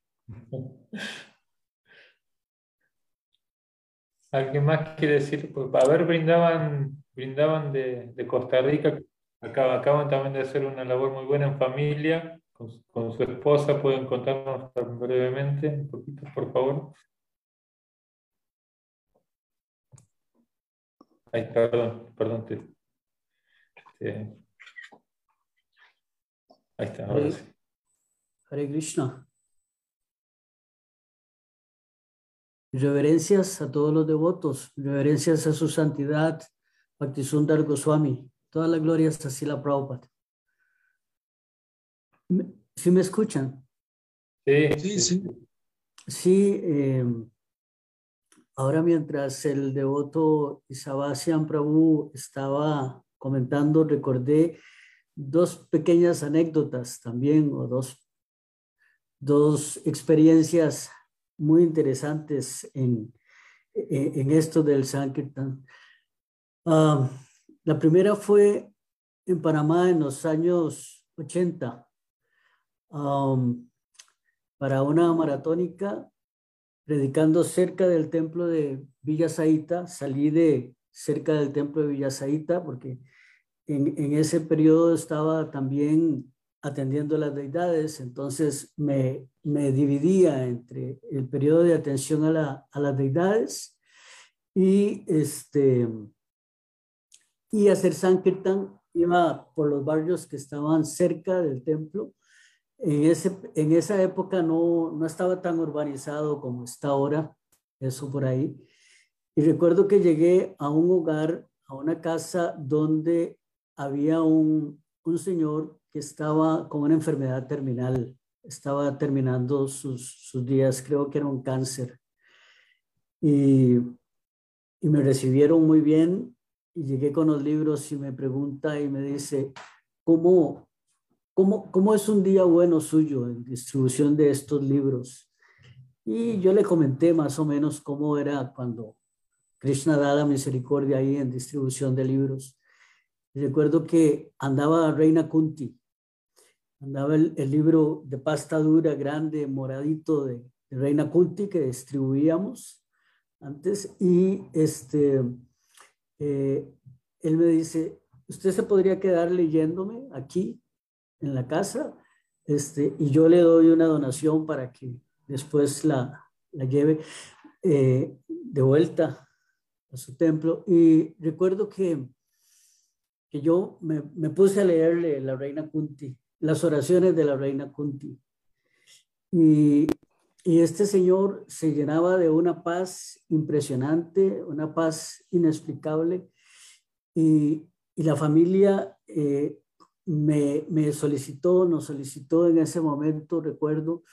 ¿Alguien más quiere decir? Pues, a ver, brindaban, brindaban de, de Costa Rica, acaban, acaban también de hacer una labor muy buena en familia, con, con su esposa, pueden contarnos brevemente un poquito, por favor. Ay, perdón, perdón. Te, te... Ahí está, ahora sí. Hare Krishna. Reverencias a todos los devotos, reverencias a su santidad, Bhaktisundar Goswami, todas las glorias a Sila Prabhupada. ¿Sí me escuchan? Sí, Sí, sí. Sí, eh, ahora mientras el devoto Isabasian Prabhu estaba comentando, recordé dos pequeñas anécdotas también, o dos, dos experiencias muy interesantes en, en, en esto del Sankirtan. Ah, la primera fue en Panamá en los años 80, um, para una maratónica, predicando cerca del templo de Villa Zaita. Salí de cerca del templo de Villa Zaita porque en, ese periodo estaba también atendiendo las deidades, entonces me, me dividía entre el periodo de atención a, la, a las deidades y, este, y hacer Sankirtan. Iba por los barrios que estaban cerca del templo. En, ese, en esa época no, no estaba tan urbanizado como está ahora, eso por ahí. Y recuerdo que llegué a un hogar, a una casa donde había un, un señor que estaba con una enfermedad terminal, estaba terminando sus, sus días, creo que era un cáncer. Y, y me recibieron muy bien y llegué con los libros y me pregunta y me dice, ¿cómo, cómo, cómo es un día bueno suyo en distribución de estos libros? Y yo le comenté más o menos cómo era cuando Krishna da la misericordia ahí en distribución de libros. Y recuerdo que andaba Reina Kunti, andaba el, el, libro de pasta dura, grande, moradito de, de, Reina Kunti que distribuíamos antes. Y este, eh, él me dice, ¿usted se podría quedar leyéndome aquí en la casa? Este, y yo le doy una donación para que después la, la lleve eh, de vuelta a su templo. Y recuerdo que, que yo me, me puse a leerle la reina Kunti, las oraciones de la reina Kunti. Y, y este señor se llenaba de una paz impresionante, una paz inexplicable. Y, y la familia eh, me, me, solicitó, nos solicitó en ese momento, recuerdo,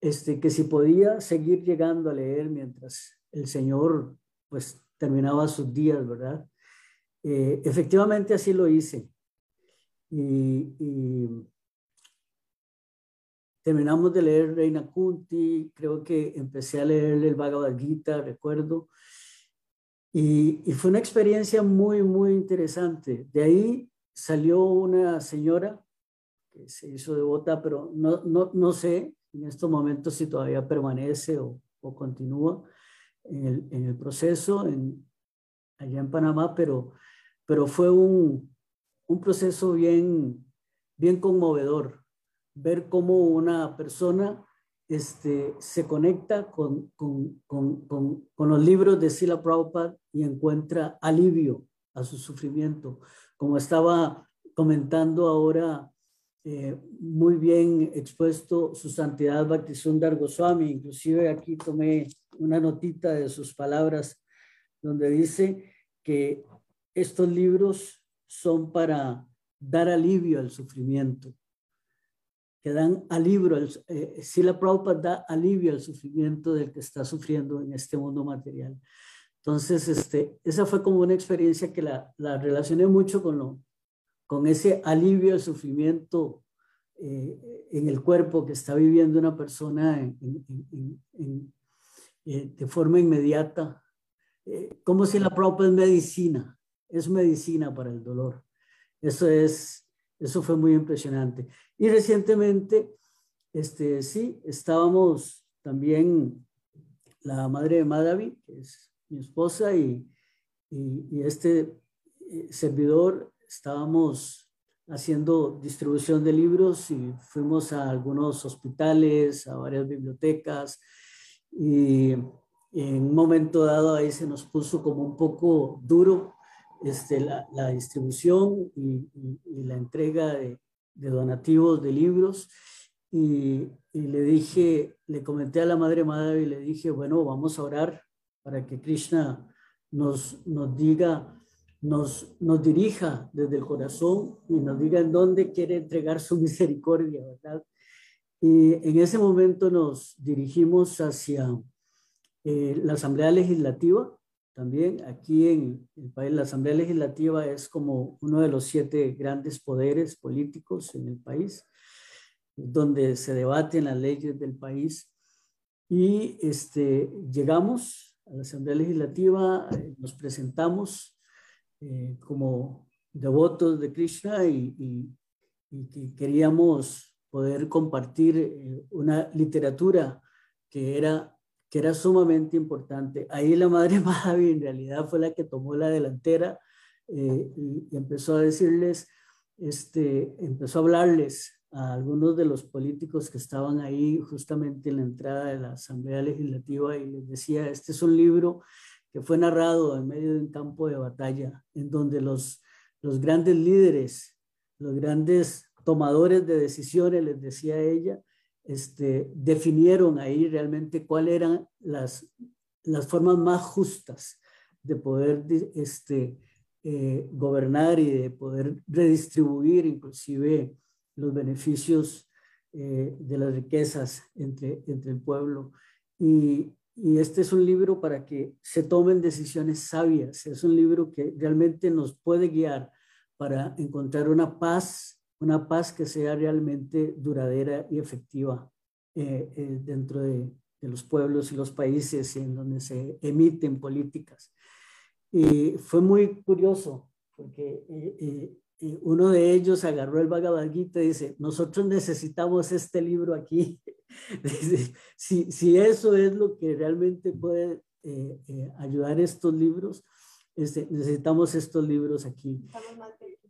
este, que si podía seguir llegando a leer mientras el Señor pues terminaba sus días, ¿verdad? Eh, efectivamente así lo hice. Y, y, terminamos de leer Reina Kunti, creo que empecé a leer el Bhagavad Gita, recuerdo, y, y, fue una experiencia muy, muy interesante. De ahí salió una señora que se hizo devota, pero no, no, no sé en estos momentos si todavía permanece o, o continúa en el, en el proceso en, allá en Panamá, pero, pero fue un, un proceso bien, bien conmovedor ver cómo una persona este, se conecta con, con, con, con, los libros de Sila Prabhupada y encuentra alivio a su sufrimiento. Como estaba comentando ahora, eh, muy bien expuesto su santidad Bhaktisundar Goswami, inclusive aquí tomé una notita de sus palabras donde dice que estos libros son para dar alivio al sufrimiento, que dan alivio, al, eh, Sila Prabhupada da alivio al sufrimiento del que está sufriendo en este mundo material. Entonces, este, esa fue como una experiencia que la, la relacioné mucho con, lo, con ese alivio al sufrimiento eh, en el cuerpo que está viviendo una persona en, eh, de forma inmediata, eh, como si la propia es medicina, es medicina para el dolor. Eso es, eso fue muy impresionante. Y recientemente, este, sí, estábamos también la madre de Madhavi, que es mi esposa, y, y, este eh, servidor, estábamos haciendo distribución de libros y fuimos a algunos hospitales, a varias bibliotecas, y en un momento dado ahí se nos puso como un poco duro este, la, distribución y, la entrega de, donativos de libros. Y, y, le dije, le comenté a la Madre Madre y le dije, bueno, vamos a orar para que Krishna nos, nos diga, nos, nos dirija desde el corazón y nos diga en dónde quiere entregar su misericordia, ¿verdad? Y en ese momento nos dirigimos hacia eh, la Asamblea Legislativa, también aquí en el país, la Asamblea Legislativa es como uno de los siete grandes poderes políticos en el país, donde se debaten las leyes del país. Y este, llegamos a la Asamblea Legislativa, eh, nos presentamos eh, como devotos de Krishna y, y, y, queríamos poder compartir una literatura que era que era sumamente importante. Ahí la madre Mahavi en realidad fue la que tomó la delantera eh, y, empezó a decirles, este, empezó a hablarles a algunos de los políticos que estaban ahí justamente en la entrada de la Asamblea Legislativa y les decía, este es un libro que fue narrado en medio de un campo de batalla, en donde los, los grandes líderes, los grandes tomadores de decisiones, les decía ella, este, definieron ahí realmente cuáles eran las, las formas más justas de poder este, eh, gobernar y de poder redistribuir inclusive los beneficios eh, de las riquezas entre, entre el pueblo. Y, y este es un libro para que se tomen decisiones sabias. Es un libro que realmente nos puede guiar para encontrar una paz una paz que sea realmente duradera y efectiva eh, eh, dentro de, los pueblos y los países en donde se emiten políticas. Y fue muy curioso porque eh, uno de ellos agarró el Bhagavad Gita y dice, nosotros necesitamos este libro aquí. si, si, eso es lo que realmente puede ayudar estos libros, este, necesitamos estos libros aquí.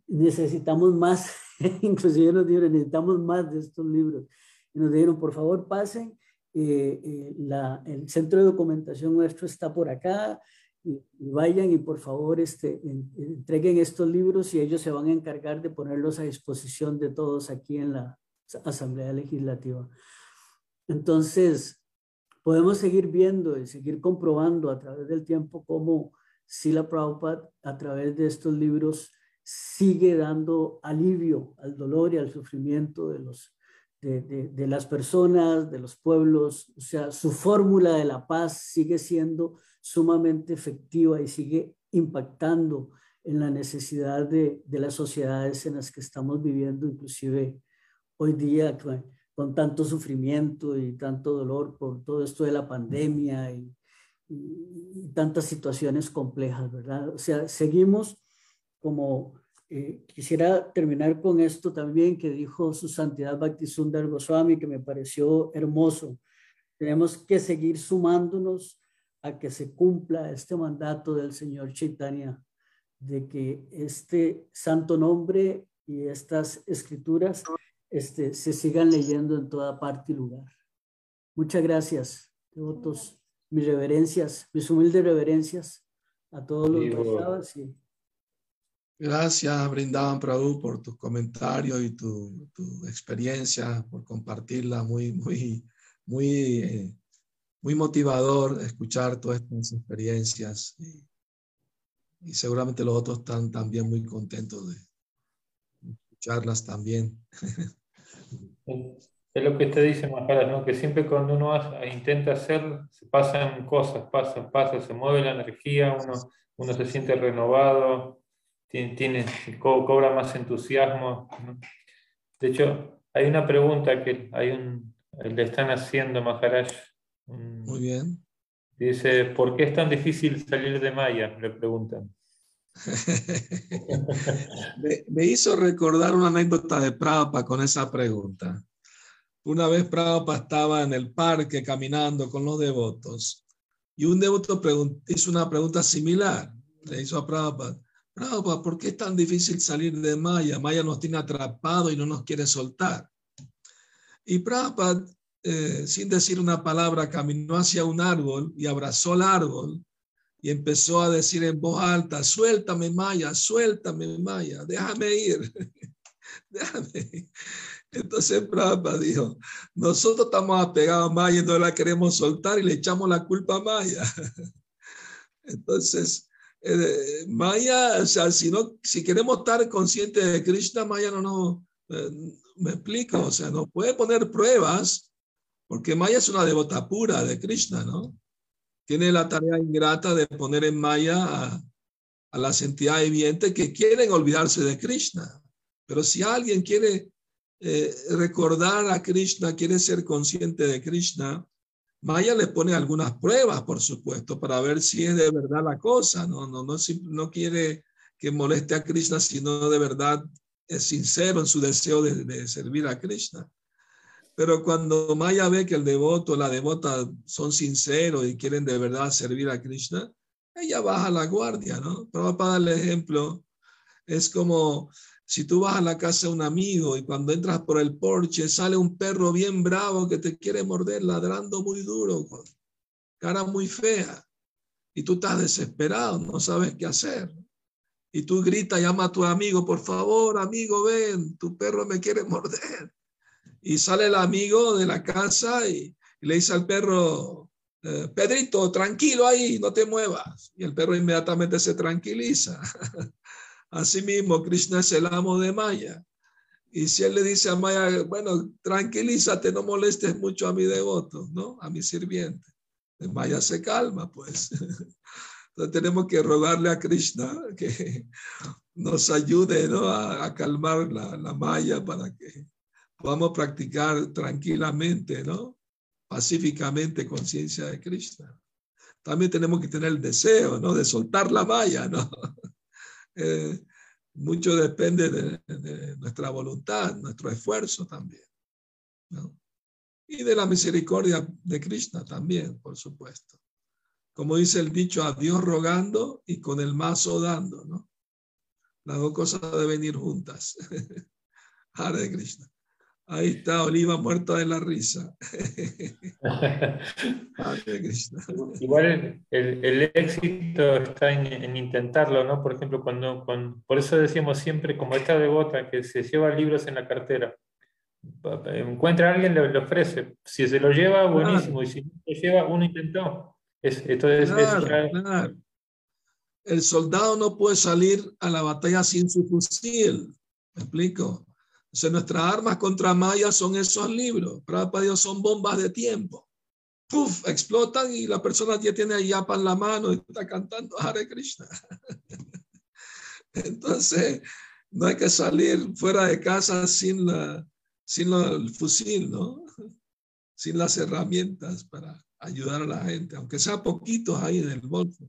Necesitamos más inclusive nos dijeron, necesitamos más de estos libros. Y nos dijeron, por favor, pasen, eh, eh, la, el centro de documentación nuestro está por acá, y, vayan y por favor este, entreguen estos libros y ellos se van a encargar de ponerlos a disposición de todos aquí en la Asamblea Legislativa. Entonces, podemos seguir viendo y seguir comprobando a través del tiempo cómo Sila Prabhupada, a través de estos libros, sigue dando alivio al dolor y al sufrimiento de, los, de, las personas, de los pueblos. O sea, su fórmula de la paz sigue siendo sumamente efectiva y sigue impactando en la necesidad de, las sociedades en las que estamos viviendo, inclusive hoy día con, con, tanto sufrimiento y tanto dolor por todo esto de la pandemia y, y tantas situaciones complejas, ¿verdad? O sea, seguimos como eh, quisiera terminar con esto también que dijo su santidad Bhaktisundar Goswami, que me pareció hermoso. Tenemos que seguir sumándonos a que se cumpla este mandato del Señor Chaitanya, de que este santo nombre y estas escrituras este, se sigan leyendo en toda parte y lugar. Muchas gracias, devotos. Mis reverencias, mis humildes reverencias a todos los Vaishnavas. Gracias, Brindaban Prabhu, por tus comentarios y tu, tu, experiencia, por compartirla. Muy, muy, muy, eh, muy motivador escuchar todas estas experiencias. Y, y, seguramente los otros están también muy contentos de escucharlas también. Es lo que te dice Maharaj, ¿no? que siempre cuando uno intenta hacer, se pasan cosas, pasan, pasan, se mueve la energía, uno, uno se siente renovado, tiene, tiene cobra más entusiasmo. De hecho, hay una pregunta que hay un, le están haciendo Maharaj. Muy bien. Dice, ¿por qué es tan difícil salir de Maya? Le preguntan. me, me, hizo recordar una anécdota de Prabhupada con esa pregunta. Una vez Prabhupada estaba en el parque caminando con los devotos y un devoto hizo una pregunta similar. Le hizo a Prabhupada, Prabhupada, ¿por qué es tan difícil salir de Maya? Maya nos tiene atrapado y no nos quiere soltar. Y Prabhupada, eh, sin decir una palabra, caminó hacia un árbol y abrazó el árbol y empezó a decir en voz alta, suéltame Maya, suéltame Maya, déjame ir, déjame ir. Entonces Prabhupada dijo, nosotros estamos apegados a Maya y no la queremos soltar y le echamos la culpa a Maya. Entonces, eh, Maya, o sea, si, no, si queremos estar conscientes de Krishna, Maya no, no, eh, me explico, o sea, no puede poner pruebas, porque Maya es una devota pura de Krishna, ¿no? Tiene la tarea ingrata de poner en Maya a, a las entidades vivientes que quieren olvidarse de Krishna. Pero si alguien quiere eh, recordar a Krishna, quiere ser consciente de Krishna, Maya le pone algunas pruebas, por supuesto, para ver si es de verdad la cosa. No, no, no, no quiere que moleste a Krishna, sino de verdad es sincero en su deseo de, servir a Krishna. Pero cuando Maya ve que el devoto, la devota son sinceros y quieren de verdad servir a Krishna, ella baja la guardia, ¿no? Para darle ejemplo, es como si tú vas a la casa de un amigo y cuando entras por el porche sale un perro bien bravo que te quiere morder ladrando muy duro, cara muy fea, y tú estás desesperado, no sabes qué hacer. Y tú gritas, llama a tu amigo, por favor, amigo, ven, tu perro me quiere morder. Y sale el amigo de la casa y, le dice al perro, eh, Pedrito, tranquilo ahí, no te muevas. Y el perro inmediatamente se tranquiliza. Asimismo, Krishna es el amo de Maya. Y si él le dice a Maya, bueno, tranquilízate, no molestes mucho a mi devoto, ¿no? A mi sirviente. Maya se calma, pues. Entonces tenemos que rogarle a Krishna que nos ayude, ¿no? A, calmar la, la Maya para que podamos practicar tranquilamente, ¿no? Pacíficamente conciencia de Krishna. También tenemos que tener el deseo, ¿no? De soltar la Maya, ¿no? Eh, mucho depende de, nuestra voluntad, nuestro esfuerzo también. Y de la misericordia de Krishna también, por supuesto. Como dice el dicho, a Dios rogando y con el mazo dando, ¿no? Las dos cosas deben ir juntas. Hare Krishna. Ahí está Oliva muerta de la risa. Igual el, el, éxito está en, intentarlo, ¿no? Por ejemplo, cuando, por eso decimos siempre, como esta devota que se lleva libros en la cartera, encuentra a alguien, le, le ofrece. Si se lo lleva, buenísimo. Y si no se lleva, uno intentó. Es, esto es, claro. El soldado no puede salir a la batalla sin su fusil. ¿Me explico? Entonces, nuestras armas contra Maya son esos libros. Para Dios son bombas de tiempo. Puf, explotan y la persona ya tiene ahí yapa en la mano y está cantando Hare Krishna. Entonces, no hay que salir fuera de casa sin, la, sin el fusil, ¿no? Sin las herramientas para ayudar a la gente, aunque sea poquitos ahí en el bolso.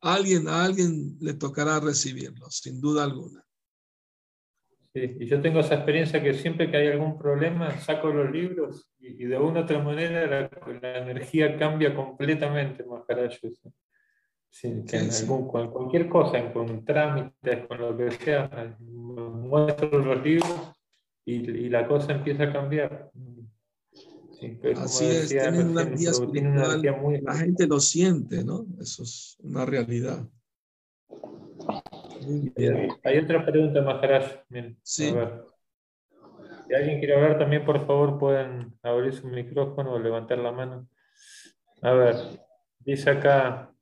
alguien, a alguien le tocará recibirlos, sin duda alguna. Sí, y yo tengo esa experiencia que siempre que hay algún problema saco los libros y, de una u otra manera la, energía cambia completamente, más Sí, que en algún, cualquier cosa, con trámites, con lo que sea, muestro los libros y, y, la cosa empieza a cambiar. Así es, tienen una energía espiritual, la gente lo siente, ¿no? Eso es una realidad. Hay otra pregunta, Maharaj. sí. A ver. Si alguien quiere hablar también, por favor, pueden abrir su micrófono o levantar la mano. A ver, dice acá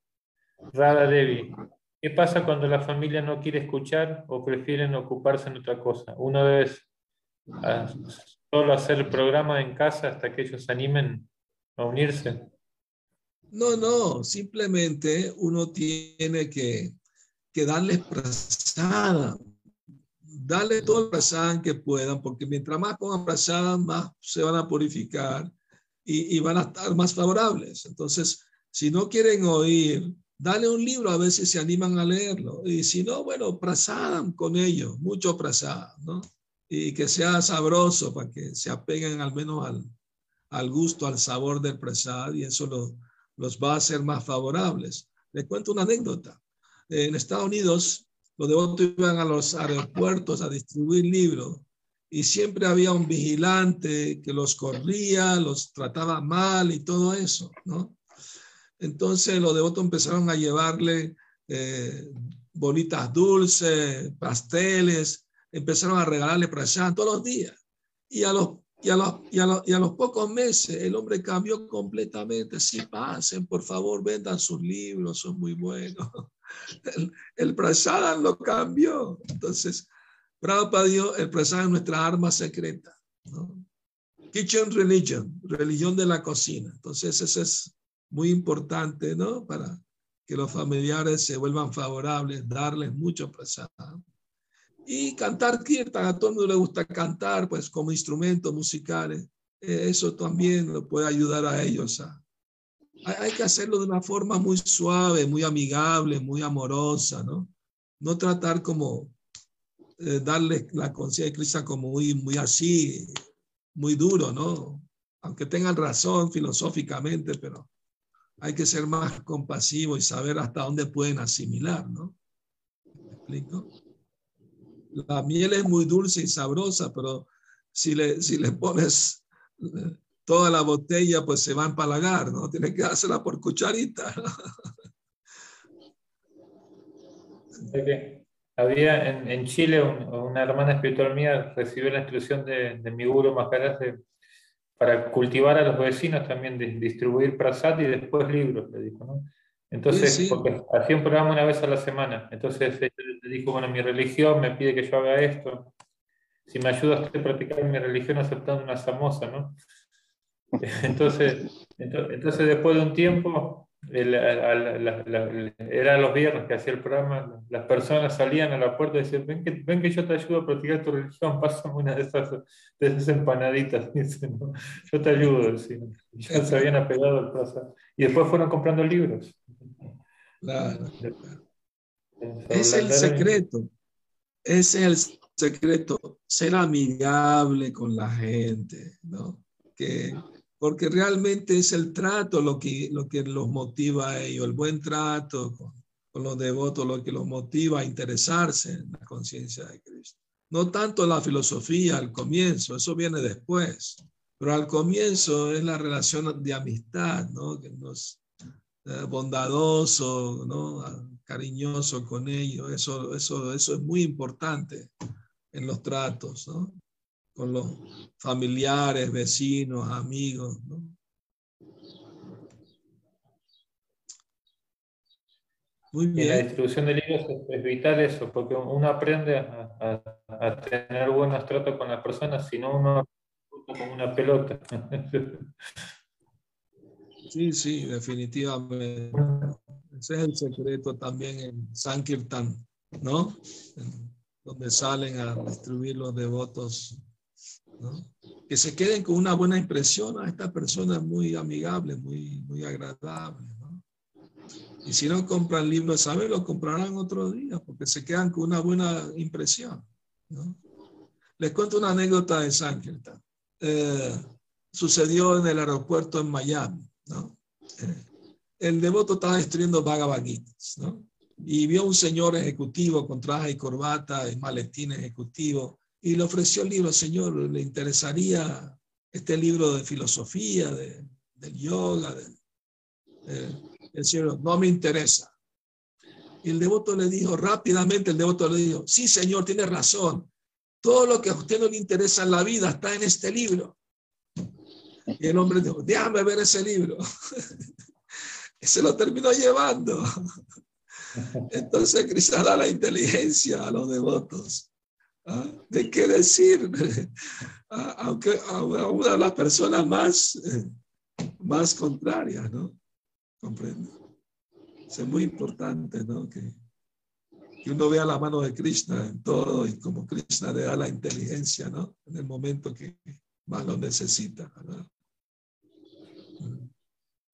Rada Devi. ¿Qué pasa cuando la familia no quiere escuchar o prefieren ocuparse en otra cosa? Uno debe solo hacer el programa en casa hasta que ellos se animen a unirse. No, no, simplemente uno tiene que, que darles prasada, darle todo el prasada que puedan, porque mientras más pongan prasada, más se van a purificar y, y, van a estar más favorables. Entonces, si no quieren oír, dale un libro a ver si se animan a leerlo. Y si no, bueno, prasadan con ellos, mucho prasada, ¿no? Y que sea sabroso para que se apeguen al menos al, al gusto, al sabor del prasad y eso lo, los va a hacer más favorables. Le cuento una anécdota. En Estados Unidos, los devotos iban a los aeropuertos a distribuir libros y siempre había un vigilante que los corría, los trataba mal y todo eso, ¿no? Entonces los devotos empezaron a llevarle eh, bolitas dulces, pasteles, empezaron a regalarle prashan todos los días. Y a los y a, los, y, a los, pocos meses el hombre cambió completamente. Sí, pasen, por favor, vendan sus libros, son muy buenos. El, el lo cambió. Entonces, para Dios, el prasad es nuestra arma secreta. Kitchen religion, religión de la cocina. Entonces, eso es muy importante, ¿no? Para que los familiares se vuelvan favorables, darles mucho prasad. Y cantar kirtan, a todo el mundo le gusta cantar, pues como instrumentos musicales. Eh, eso también lo puede ayudar a ellos. Hay, que hacerlo de una forma muy suave, muy amigable, muy amorosa, ¿no? No tratar como eh, darle la conciencia de Cristo como muy, muy así, muy duro, ¿no? Aunque tengan razón filosóficamente, pero hay que ser más compasivo y saber hasta dónde pueden asimilar, ¿no? ¿Me explico? la miel es muy dulce y sabrosa, pero si le, si le pones toda la botella, pues se va a empalagar, ¿no? Tienes que hacerla por cucharita. Había en, Chile una hermana espiritual mía recibió la instrucción de, mi guru Maharaj para cultivar a los vecinos también, de distribuir prasad y después libros, le dijo, ¿no? Entonces, porque hacía un programa una vez a la semana. Entonces ella le dijo, bueno, mi religión me pide que yo haga esto. Si me ayudas a practicar mi religión aceptando una samosa, ¿no? Entonces, entonces después de un tiempo, era los viernes que hacía el programa, las personas salían a la puerta y decían, ven que, ven que yo te ayudo a practicar tu religión, pásame una de esas, de esas empanaditas, yo te ayudo, ya se habían apegado al plaza. Y después fueron comprando libros. Claro. Es el secreto, es el secreto, ser amigable con la gente, ¿no? Que porque realmente es el trato lo que, lo que los motiva a ellos, el buen trato con, los devotos, lo que los motiva a interesarse en la conciencia de Cristo. No tanto la filosofía al comienzo, eso viene después, pero al comienzo es la relación de amistad, ¿no? Que nos eh, bondadoso, ¿no? cariñoso con ellos, eso, eso, eso es muy importante en los tratos, ¿no? Con los familiares, vecinos, amigos. ¿no? Muy bien. la distribución de libros es, vital eso, porque uno aprende a, a, tener buenos tratos con las personas, si no uno como una pelota. Sí, sí, definitivamente. Ese es el secreto también en Sankirtan, ¿no? donde salen a distribuir los devotos que se queden con una buena impresión a esta persona muy amigable, muy, muy agradable. Y si no compran libros, ¿sabes? Lo comprarán otro día porque se quedan con una buena impresión. Les cuento una anécdota de Sankirtan. Eh, sucedió en el aeropuerto en Miami. Eh, el devoto estaba destruyendo Bhagavad ¿no? Y vio un señor ejecutivo con traje y corbata y maletín ejecutivo y le ofreció el libro, Señor, ¿le interesaría este libro de filosofía, de, del yoga, el Señor, no me interesa. Y el devoto le dijo rápidamente, el devoto le dijo, sí, Señor, tiene razón. Todo lo que a usted no le interesa en la vida está en este libro. Y el hombre dijo, déjame ver ese libro. y se lo terminó llevando. Entonces Cristo da la inteligencia a los devotos. ¿Ah? ¿De qué decir? Ah, aunque a una de las personas más, más contrarias, ¿no? Comprendo. Es muy importante, ¿no? Que, que uno vea la mano de Krishna en todo y como Krishna le da la inteligencia, ¿no? En el momento que más lo necesita, ¿verdad?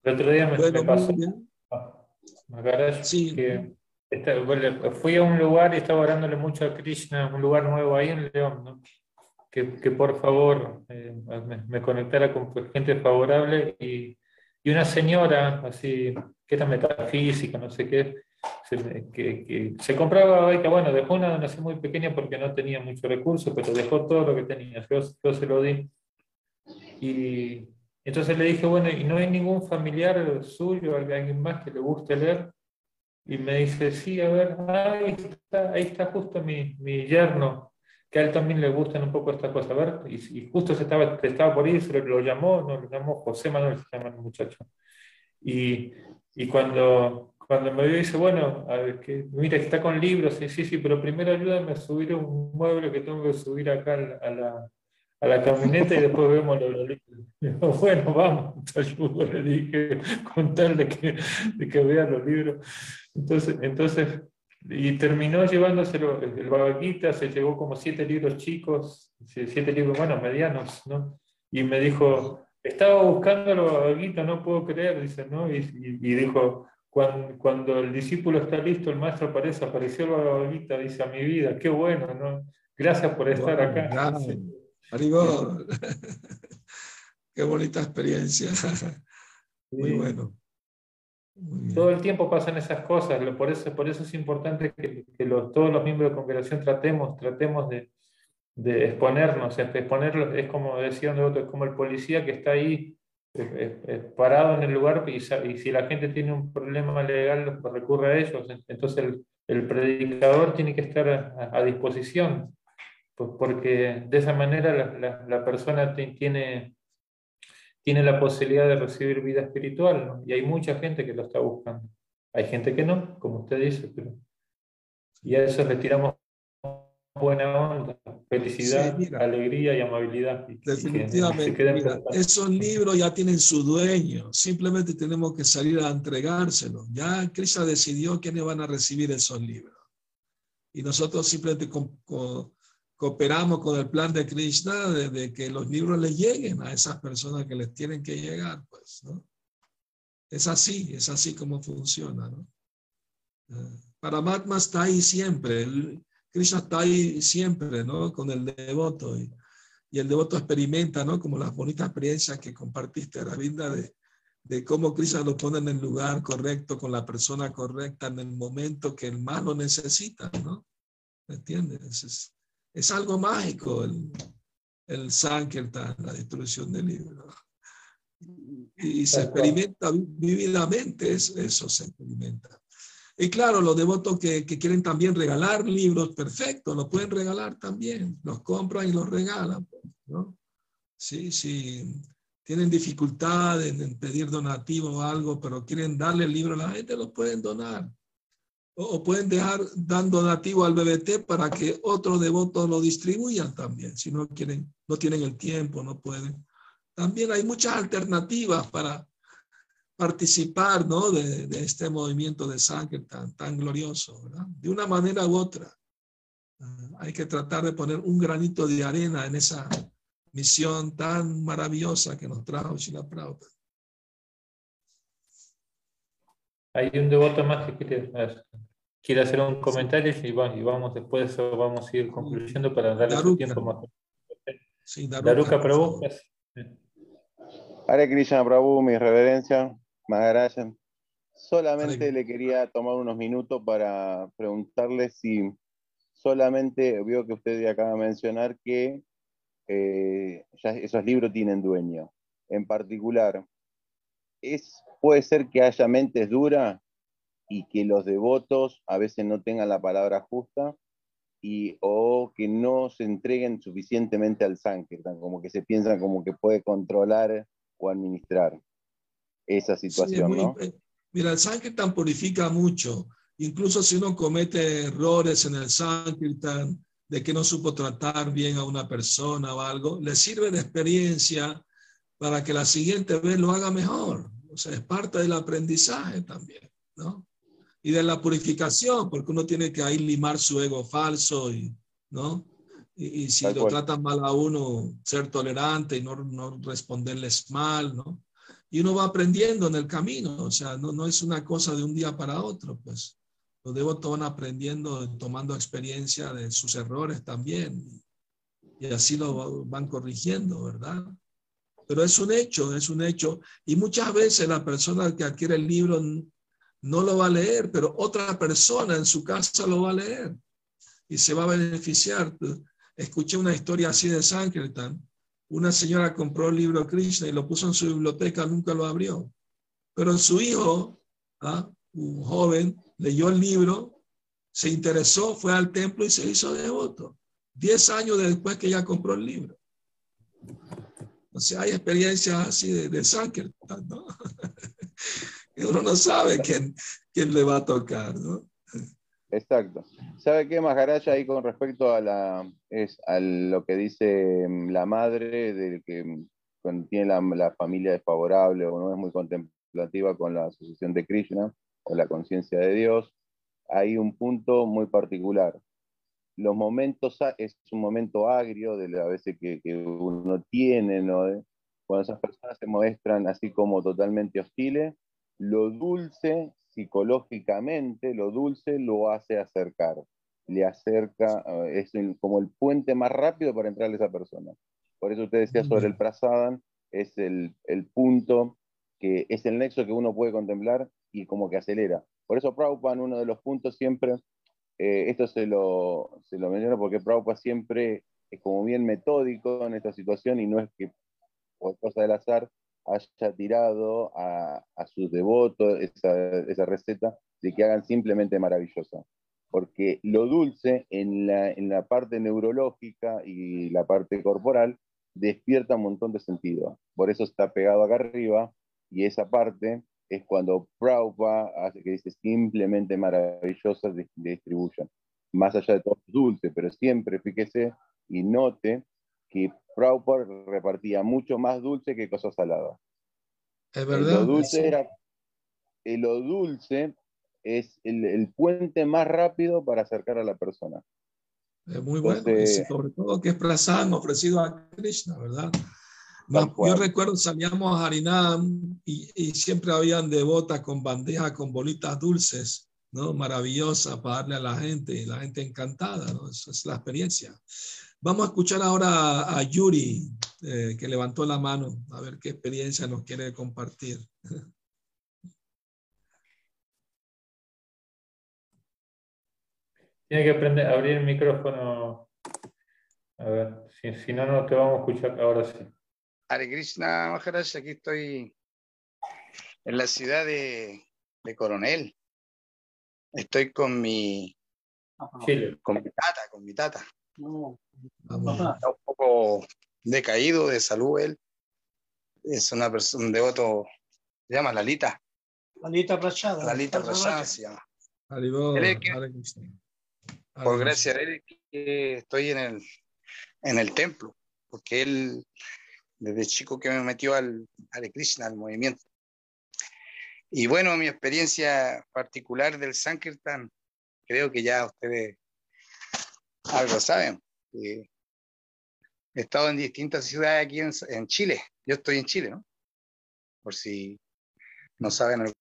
El otro día me, pasó, sí. que fui a un lugar y estaba orándole mucho a Krishna, un lugar nuevo ahí en León, ¿no? que, que, por favor eh, me, conectara con gente favorable y, y, una señora así, que era metafísica, no sé qué, se, que, que, se compraba, bueno, dejó una donación muy pequeña porque no tenía mucho recurso, pero dejó todo lo que tenía, yo, yo se lo di. Y, entonces le dije, bueno, ¿y no hay ningún familiar suyo, alguien más que le guste leer? Y me dice, sí, a ver, ahí está, ahí está justo mi, mi yerno, que a él también le gustan un poco estas cosas. A ver, y, justo se estaba, estaba por ir, se lo, llamó, no, lo llamó José Manuel, se llama el muchacho. Y, y cuando, cuando me vio, dice, bueno, a ver, que, mira, está con libros, sí, sí, sí, pero primero ayúdame a subir un mueble que tengo que subir acá a la, a la camioneta y después vemos los libros. bueno, vamos, te ayudo, le dije, contarle que, de que vea los libros. Entonces, entonces, y terminó llevándoselo, el Babaquita se llevó como siete libros chicos, siete libros, bueno, medianos, ¿no? Y me dijo, estaba buscando el Babaquita, no puedo creer, dice, ¿no? Y, y, dijo, cuando, cuando, el discípulo está listo, el maestro aparece, apareció el Babaquita, dice, a mi vida, qué bueno, ¿no? Gracias por estar acá. Qué bonita experiencia. Muy bueno. Todo el tiempo pasan esas cosas, por eso, por eso es importante que, todos los miembros de congregación tratemos, tratemos de, de exponernos. Exponerlo es como decía un es como el policía que está ahí parado en el lugar y, si la gente tiene un problema legal recurre a ellos. Entonces el, predicador tiene que estar a disposición pues porque de esa manera la, persona tiene, tiene la posibilidad de recibir vida espiritual, y hay mucha gente que lo está buscando. Hay gente que no, como usted dice, pero y a eso le tiramos buena onda, felicidad, alegría y amabilidad. definitivamente. esos libros ya tienen su dueño, simplemente tenemos que salir a entregárselos. Ya Krishna decidió quiénes van a recibir esos libros. Y nosotros simplemente con, cooperamos con el plan de Krishna de, que los libros le lleguen a esas personas que les tienen que llegar, pues, ¿no? Es así, es así como funciona, ¿no? Uh, Paramatma está ahí siempre, Krishna está ahí siempre, ¿no? Con el devoto y, y, el devoto experimenta, ¿no? Como las bonitas experiencias que compartiste, Ravinda, de, de cómo Krishna lo pone en el lugar correcto, con la persona correcta, en el momento que el más lo necesita, ¿no? ¿Me entiendes? Es, es algo mágico el, el Sankirtan, la destrucción del libro. Y se experimenta vividamente, eso, se experimenta. Y claro, los devotos que, que, quieren también regalar libros, perfecto, lo pueden regalar también, los compran y los regalan, ¿no? Sí, sí, tienen dificultad en, pedir donativo o algo, pero quieren darle el libro a la gente, lo pueden donar o pueden dejar dando donativo al BBT para que otros devotos lo distribuyan también, si no quieren, no tienen el tiempo, no pueden. También hay muchas alternativas para participar ¿no? de, este movimiento de sangre tan, tan glorioso, ¿verdad? de una manera u otra. Ah, hay que tratar de poner un granito de arena en esa misión tan maravillosa que nos trajo Shila Prabhupada. Hay un devoto más que quiere, quiere hacer un comentario y, vamos después vamos a ir concluyendo para darle su tiempo más. Sí, Daruka, Prabhu. Hare Krishna Prabhu, mi reverencia, gracias. Solamente le quería tomar unos minutos para preguntarle si solamente vio que usted acaba de mencionar que eh, ya esos libros tienen dueño. En particular, es, puede ser que haya mentes duras y que los devotos a veces no tengan la palabra justa y, o que no se entreguen suficientemente al Sankirtan, como que se piensan como que puede controlar o administrar esa situación, ¿no? Mira, el Sankirtan purifica mucho. Incluso si uno comete errores en el Sankirtan, de que no supo tratar bien a una persona o algo, le sirve de experiencia para que la siguiente vez lo haga mejor. O sea, es parte del aprendizaje también, ¿no? Y de la purificación, porque uno tiene que ahí limar su ego falso, y, ¿no? Y, si lo tratan mal a uno, ser tolerante y no, no responderles mal, ¿no? Y uno va aprendiendo en el camino, o sea, no, no es una cosa de un día para otro, pues los devotos van aprendiendo, tomando experiencia de sus errores también, y así lo van corrigiendo, ¿verdad? Pero es un hecho, es un hecho. Y muchas veces la persona que adquiere el libro no lo va a leer, pero otra persona en su casa lo va a leer y se va a beneficiar. Escuché una historia así de Sankirtan. Una señora compró el libro Krishna y lo puso en su biblioteca, nunca lo abrió. Pero su hijo, ¿ah? un joven, leyó el libro, se interesó, fue al templo y se hizo devoto. Diez años después que ella compró el libro. O sea, hay experiencias así de, de Sankirtan, ¿no? uno no sabe quién, quién le va a tocar, ¿no? Exacto. ¿Sabe qué, Maharaja, ahí con respecto a, la, es, a lo que dice mm, la madre, de que mm, tiene la, la, familia desfavorable o no es muy contemplativa con la asociación de Krishna o la conciencia de Dios, hay un punto muy particular los momentos, es un momento agrio de las veces que, que uno tiene, ¿no? Cuando esas personas se muestran así como totalmente hostiles, lo dulce psicológicamente, lo dulce lo hace acercar, le acerca, eh, es como el puente más rápido para entrarle a esa persona. Por eso usted decía sobre el prasadan, es el, el punto que es el nexo que uno puede contemplar y como que acelera. Por eso Prabhupada, uno de los puntos siempre eh, esto se lo, se lo menciono porque Prabhupada siempre es como bien metódico en esta situación y no es que por cosa del azar haya tirado a, sus devotos esa, receta de que hagan simplemente maravillosa. Porque lo dulce en la, en la parte neurológica y la parte corporal despierta un montón de sentido. Por eso está pegado acá arriba y esa parte es cuando Prabhupada hace que dice simplemente maravillosas de, distribución. Más allá de todo dulce, pero siempre fíjese y note que Prabhupada repartía mucho más dulce que cosas saladas. Es verdad. Lo dulce, era, lo dulce es el, el, puente más rápido para acercar a la persona. Es muy bueno, sobre todo que es prasad ofrecido a Krishna, ¿verdad? yo recuerdo salíamos a Harinam y, y, siempre habían devotas con bandejas con bolitas dulces, ¿no? Maravillosas para darle a la gente, y la gente encantada, ¿no? Esa es la experiencia. Vamos a escuchar ahora a Yuri, eh, que levantó la mano, a ver qué experiencia nos quiere compartir. Tiene que aprender a abrir el micrófono. A ver, si, si no, no te vamos a escuchar ahora sí. Hare Krishna Maharaj, aquí estoy en la ciudad de, de Coronel. Estoy con mi, con mi tata, con mi tata. Está un poco decaído de salud él. Es una persona, un devoto, se llama Lalita. Lalita Prachada. Lalita Prachada se llama. por gracia de él que estoy en el, en el templo, porque él desde chico que me metió al Hare Krishna, al movimiento. Y bueno, mi experiencia particular del Sankirtan, creo que ya ustedes algo saben. He estado en distintas ciudades aquí en, en, Chile. Yo estoy en Chile, ¿no? Por si no saben.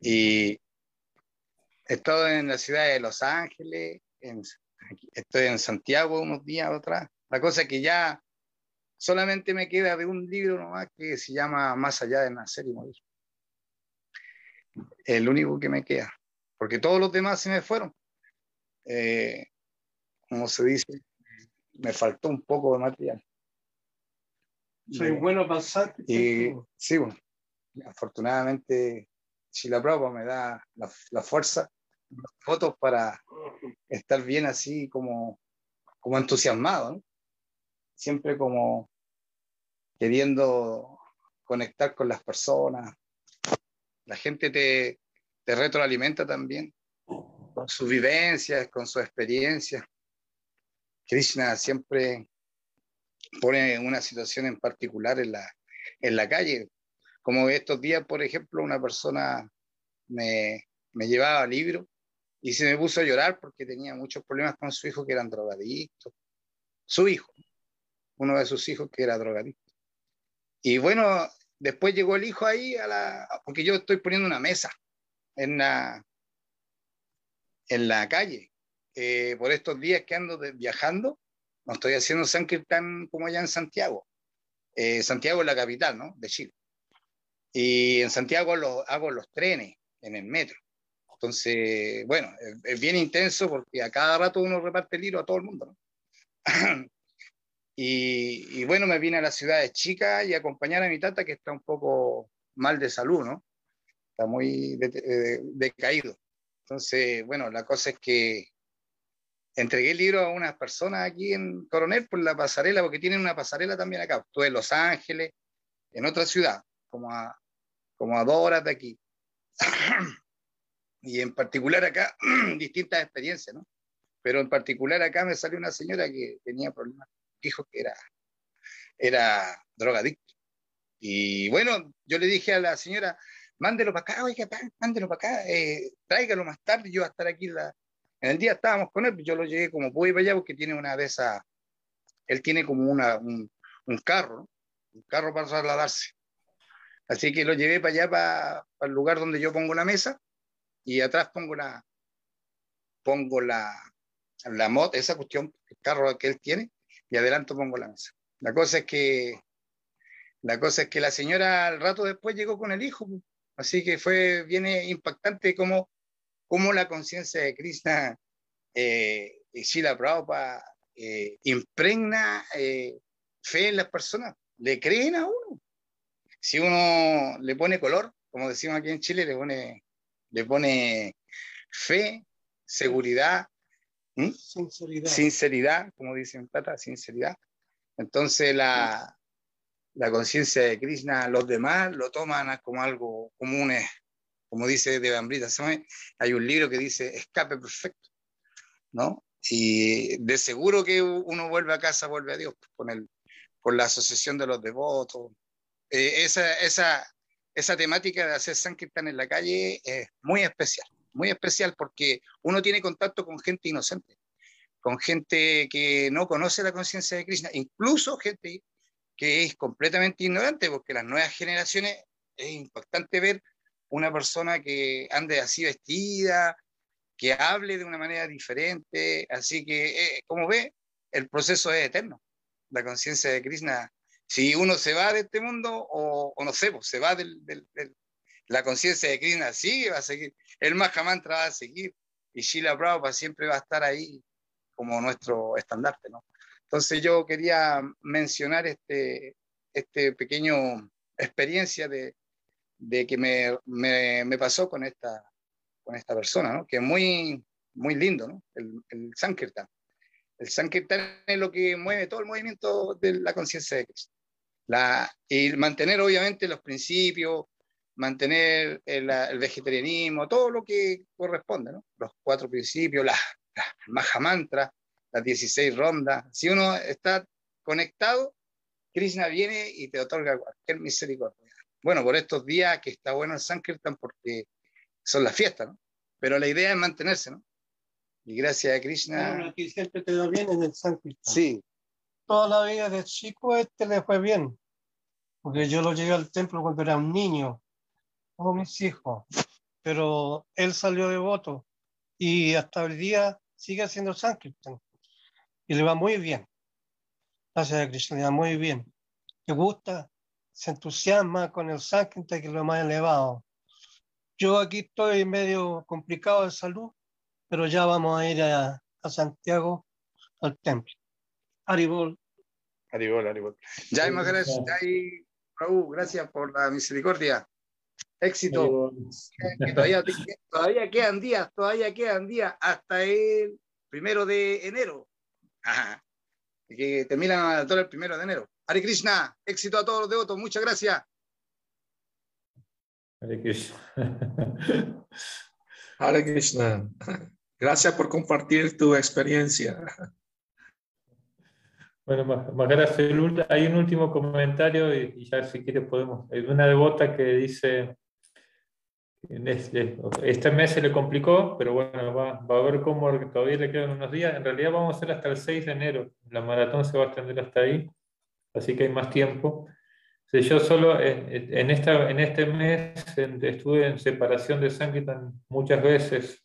Y he estado en la ciudad de Los Ángeles, en, estoy en Santiago unos días atrás. La cosa es que ya solamente me queda de un libro nomás que se llama Más allá de nacer y morir. El único que me queda, porque todos los demás se me fueron. Eh, como se dice, me faltó un poco de material. Soy bueno para Y sí, bueno, afortunadamente la prueba me da la, la fuerza, las fotos para estar bien así como, como entusiasmado, ¿no? siempre como queriendo conectar con las personas. La gente te, te retroalimenta también con sus vivencias, con su experiencia. Krishna siempre pone una situación en particular en la, en la calle. Como estos días, por ejemplo, una persona me, me llevaba libros y se me puso a llorar porque tenía muchos problemas con su hijo que eran drogadictos. Su hijo, uno de sus hijos que era drogadicto. Y bueno, después llegó el hijo ahí a la, porque yo estoy poniendo una mesa en la, en la calle. Eh, por estos días que ando viajando, no estoy haciendo San tan como allá en Santiago. Eh, Santiago es la capital, ¿no? De Chile. Y en Santiago lo, hago los trenes en el metro. Entonces, bueno, es, bien intenso porque a cada rato uno reparte el libro a todo el mundo, y, bueno, me vine a la ciudad de Chica y acompañar a mi tata que está un poco mal de salud, ¿no? Está muy decaído. Entonces, bueno, la cosa es que entregué el libro a unas personas aquí en Coronel por la pasarela, porque tienen una pasarela también acá. Estuve en Los Ángeles, en otra ciudad, como a, como a dos horas de aquí. y en particular acá, distintas experiencias, ¿no? Pero en particular acá me salió una señora que tenía problemas, dijo que era, era drogadicto. Y bueno, yo le dije a la señora, mándelo para acá, oiga, mándelo para acá, eh, tráigalo más tarde, yo voy a estar aquí. La... En el día estábamos con él, yo lo llegué como pude para allá porque tiene una de esas, él tiene como una, un, carro, un carro para trasladarse. Así que lo llevé para allá, para, el lugar donde yo pongo la mesa, y atrás pongo la, pongo la, la mod, esa cuestión, el carro que él tiene, y adelanto pongo la mesa. La cosa es que la cosa es que la señora al rato después llegó con el hijo, así que fue bien impactante como, como la conciencia de Krishna eh, y Shila Prabhupada eh, impregna eh, fe en las personas, le creen a uno. Si uno le pone color, como decimos aquí en Chile, le pone le pone fe, seguridad, sinceridad. sinceridad, como dicen Tata, sinceridad. Entonces la, la conciencia de Krishna, los demás lo toman como algo común, como dice de Bambrita. Hay un libro que dice escape perfecto, ¿no? Y de seguro que uno vuelve a casa, vuelve a Dios, con, el, con la asociación de los devotos. Eh, esa, esa, esa temática de hacer Sankirtan en la calle es muy especial, muy especial porque uno tiene contacto con gente inocente, con gente que no conoce la conciencia de Krishna, incluso gente que es completamente ignorante, porque las nuevas generaciones es impactante ver una persona que ande así vestida, que hable de una manera diferente, así que, eh, como ve, el proceso es eterno. La conciencia de Krishna si uno se va de este mundo o, no sé, pues, se va del, la conciencia de Krishna, sigue, va a seguir, el Mahamantra va a seguir y Shila Prabhupada siempre va a estar ahí como nuestro estandarte, ¿no? Entonces yo quería mencionar este, este pequeño experiencia de, de que me, me, me, pasó con esta, con esta persona, ¿no? Que es muy, muy lindo, ¿no? El, el Sankirtan. El Sankirtan es lo que mueve todo el movimiento de la conciencia de Cristo y mantener obviamente los principios, mantener el, vegetarianismo, todo lo que corresponde, ¿no? los cuatro principios, las la Maha Mantra, las 16 rondas. Si uno está conectado, Krishna viene y te otorga cualquier misericordia. Bueno, por estos días que está bueno el Sankirtan porque son las fiestas, ¿no? Pero la idea es mantenerse, ¿no? Y gracias a Krishna. Bueno, aquí siempre te da bien en el Sankirtan. Sí, toda la vida de chico este le fue bien, porque yo lo llevé al templo cuando era un niño, como mis hijos, pero él salió devoto y hasta el día sigue haciendo Sankirtan y le va muy bien. Gracias a Krishna, le va muy bien. Le gusta, se entusiasma con el Sankirtan que es lo más elevado. Yo aquí estoy medio complicado de salud, pero ya vamos a ir a, a Santiago al templo. Aribol. Aribol, Aribol. Jai Maharaj, Jai Prabhu, gracias por la misericordia. Éxito. Que todavía, todavía quedan días, todavía quedan días hasta el primero de enero. Ajá. Que terminan todo el primero de enero. Hare Krishna, éxito a todos los devotos, muchas gracias. Hare Krishna. Hare Krishna. Gracias por compartir tu experiencia. Bueno, Maharaj, hay un último comentario y, ya si quieres podemos. Hay una devota que dice, este, este, mes se le complicó, pero bueno, va, va, a ver cómo todavía le quedan unos días. En realidad vamos a hacer hasta el 6 de enero. La maratón se va a extender hasta ahí, así que hay más tiempo. Yo solo en, esta, en este mes estuve en separación de Sankirtan muchas veces.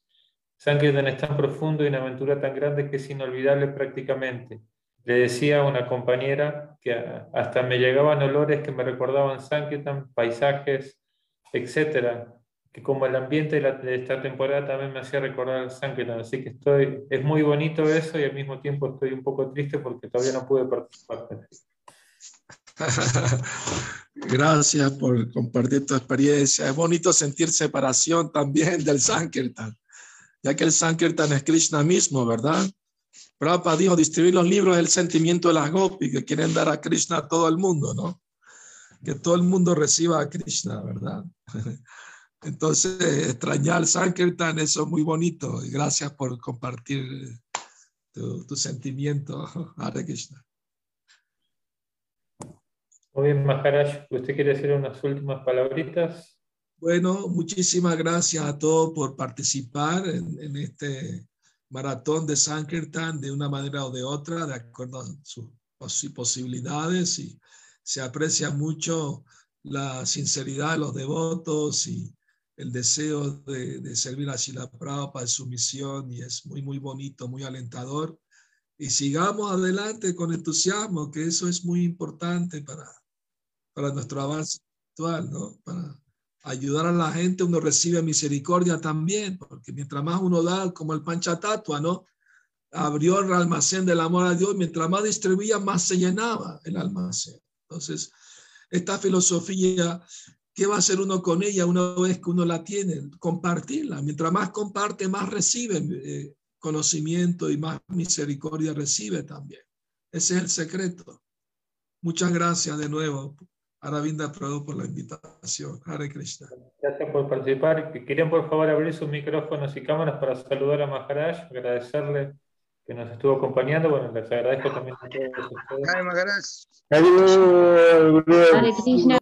Sankirtan es tan profundo y una aventura tan grande que es inolvidable prácticamente. Le decía a una compañera que hasta me llegaban olores que me recordaban Sankirtan, paisajes, etcétera, que como el ambiente de, esta temporada también me hacía recordar Sankirtan. Así que estoy, es muy bonito eso y al mismo tiempo estoy un poco triste porque todavía no pude participar. Gracias por compartir tu experiencia. Es bonito sentir separación también del Sankirtan, ya que el Sankirtan es Krishna mismo, ¿verdad? Prabhupada dijo, distribuir los libros es el sentimiento de las gopis que quieren dar a Krishna a todo el mundo, ¿no? Que todo el mundo reciba a Krishna, ¿verdad? Entonces, extrañar Sankirtan, eso es muy bonito. Y gracias por compartir tu, tu sentimiento, Hare Krishna. Muy bien, Maharaj, ¿usted quiere decir unas últimas palabritas? Bueno, muchísimas gracias a todos por participar en, este maratón de Sankirtan de una manera o de otra, de acuerdo a sus posibilidades y se aprecia mucho la sinceridad de los devotos y el deseo de, servir a Shila Prabhupada en su misión y es muy, muy bonito, muy alentador. Y sigamos adelante con entusiasmo, que eso es muy importante para, para nuestro avance actual, ¿no? Para ayudar a la gente, uno recibe misericordia también, porque mientras más uno da, como el panchatatua, ¿no? Abrió el almacén del amor a Dios, mientras más distribuía, más se llenaba el almacén. Entonces, esta filosofía, ¿qué va a hacer uno con ella una vez que uno la tiene? Compartirla. Mientras más comparte, más recibe eh, conocimiento y más misericordia recibe también. Ese es el secreto. Muchas gracias de nuevo Aravinda Prabhu por la invitación. Hare Krishna. Gracias por participar. Querían por favor abrir sus micrófonos y cámaras para saludar a Maharaj, agradecerle que nos estuvo acompañando. Bueno, les agradezco también a todos ustedes. Hare Maharaj. Hare Krishna.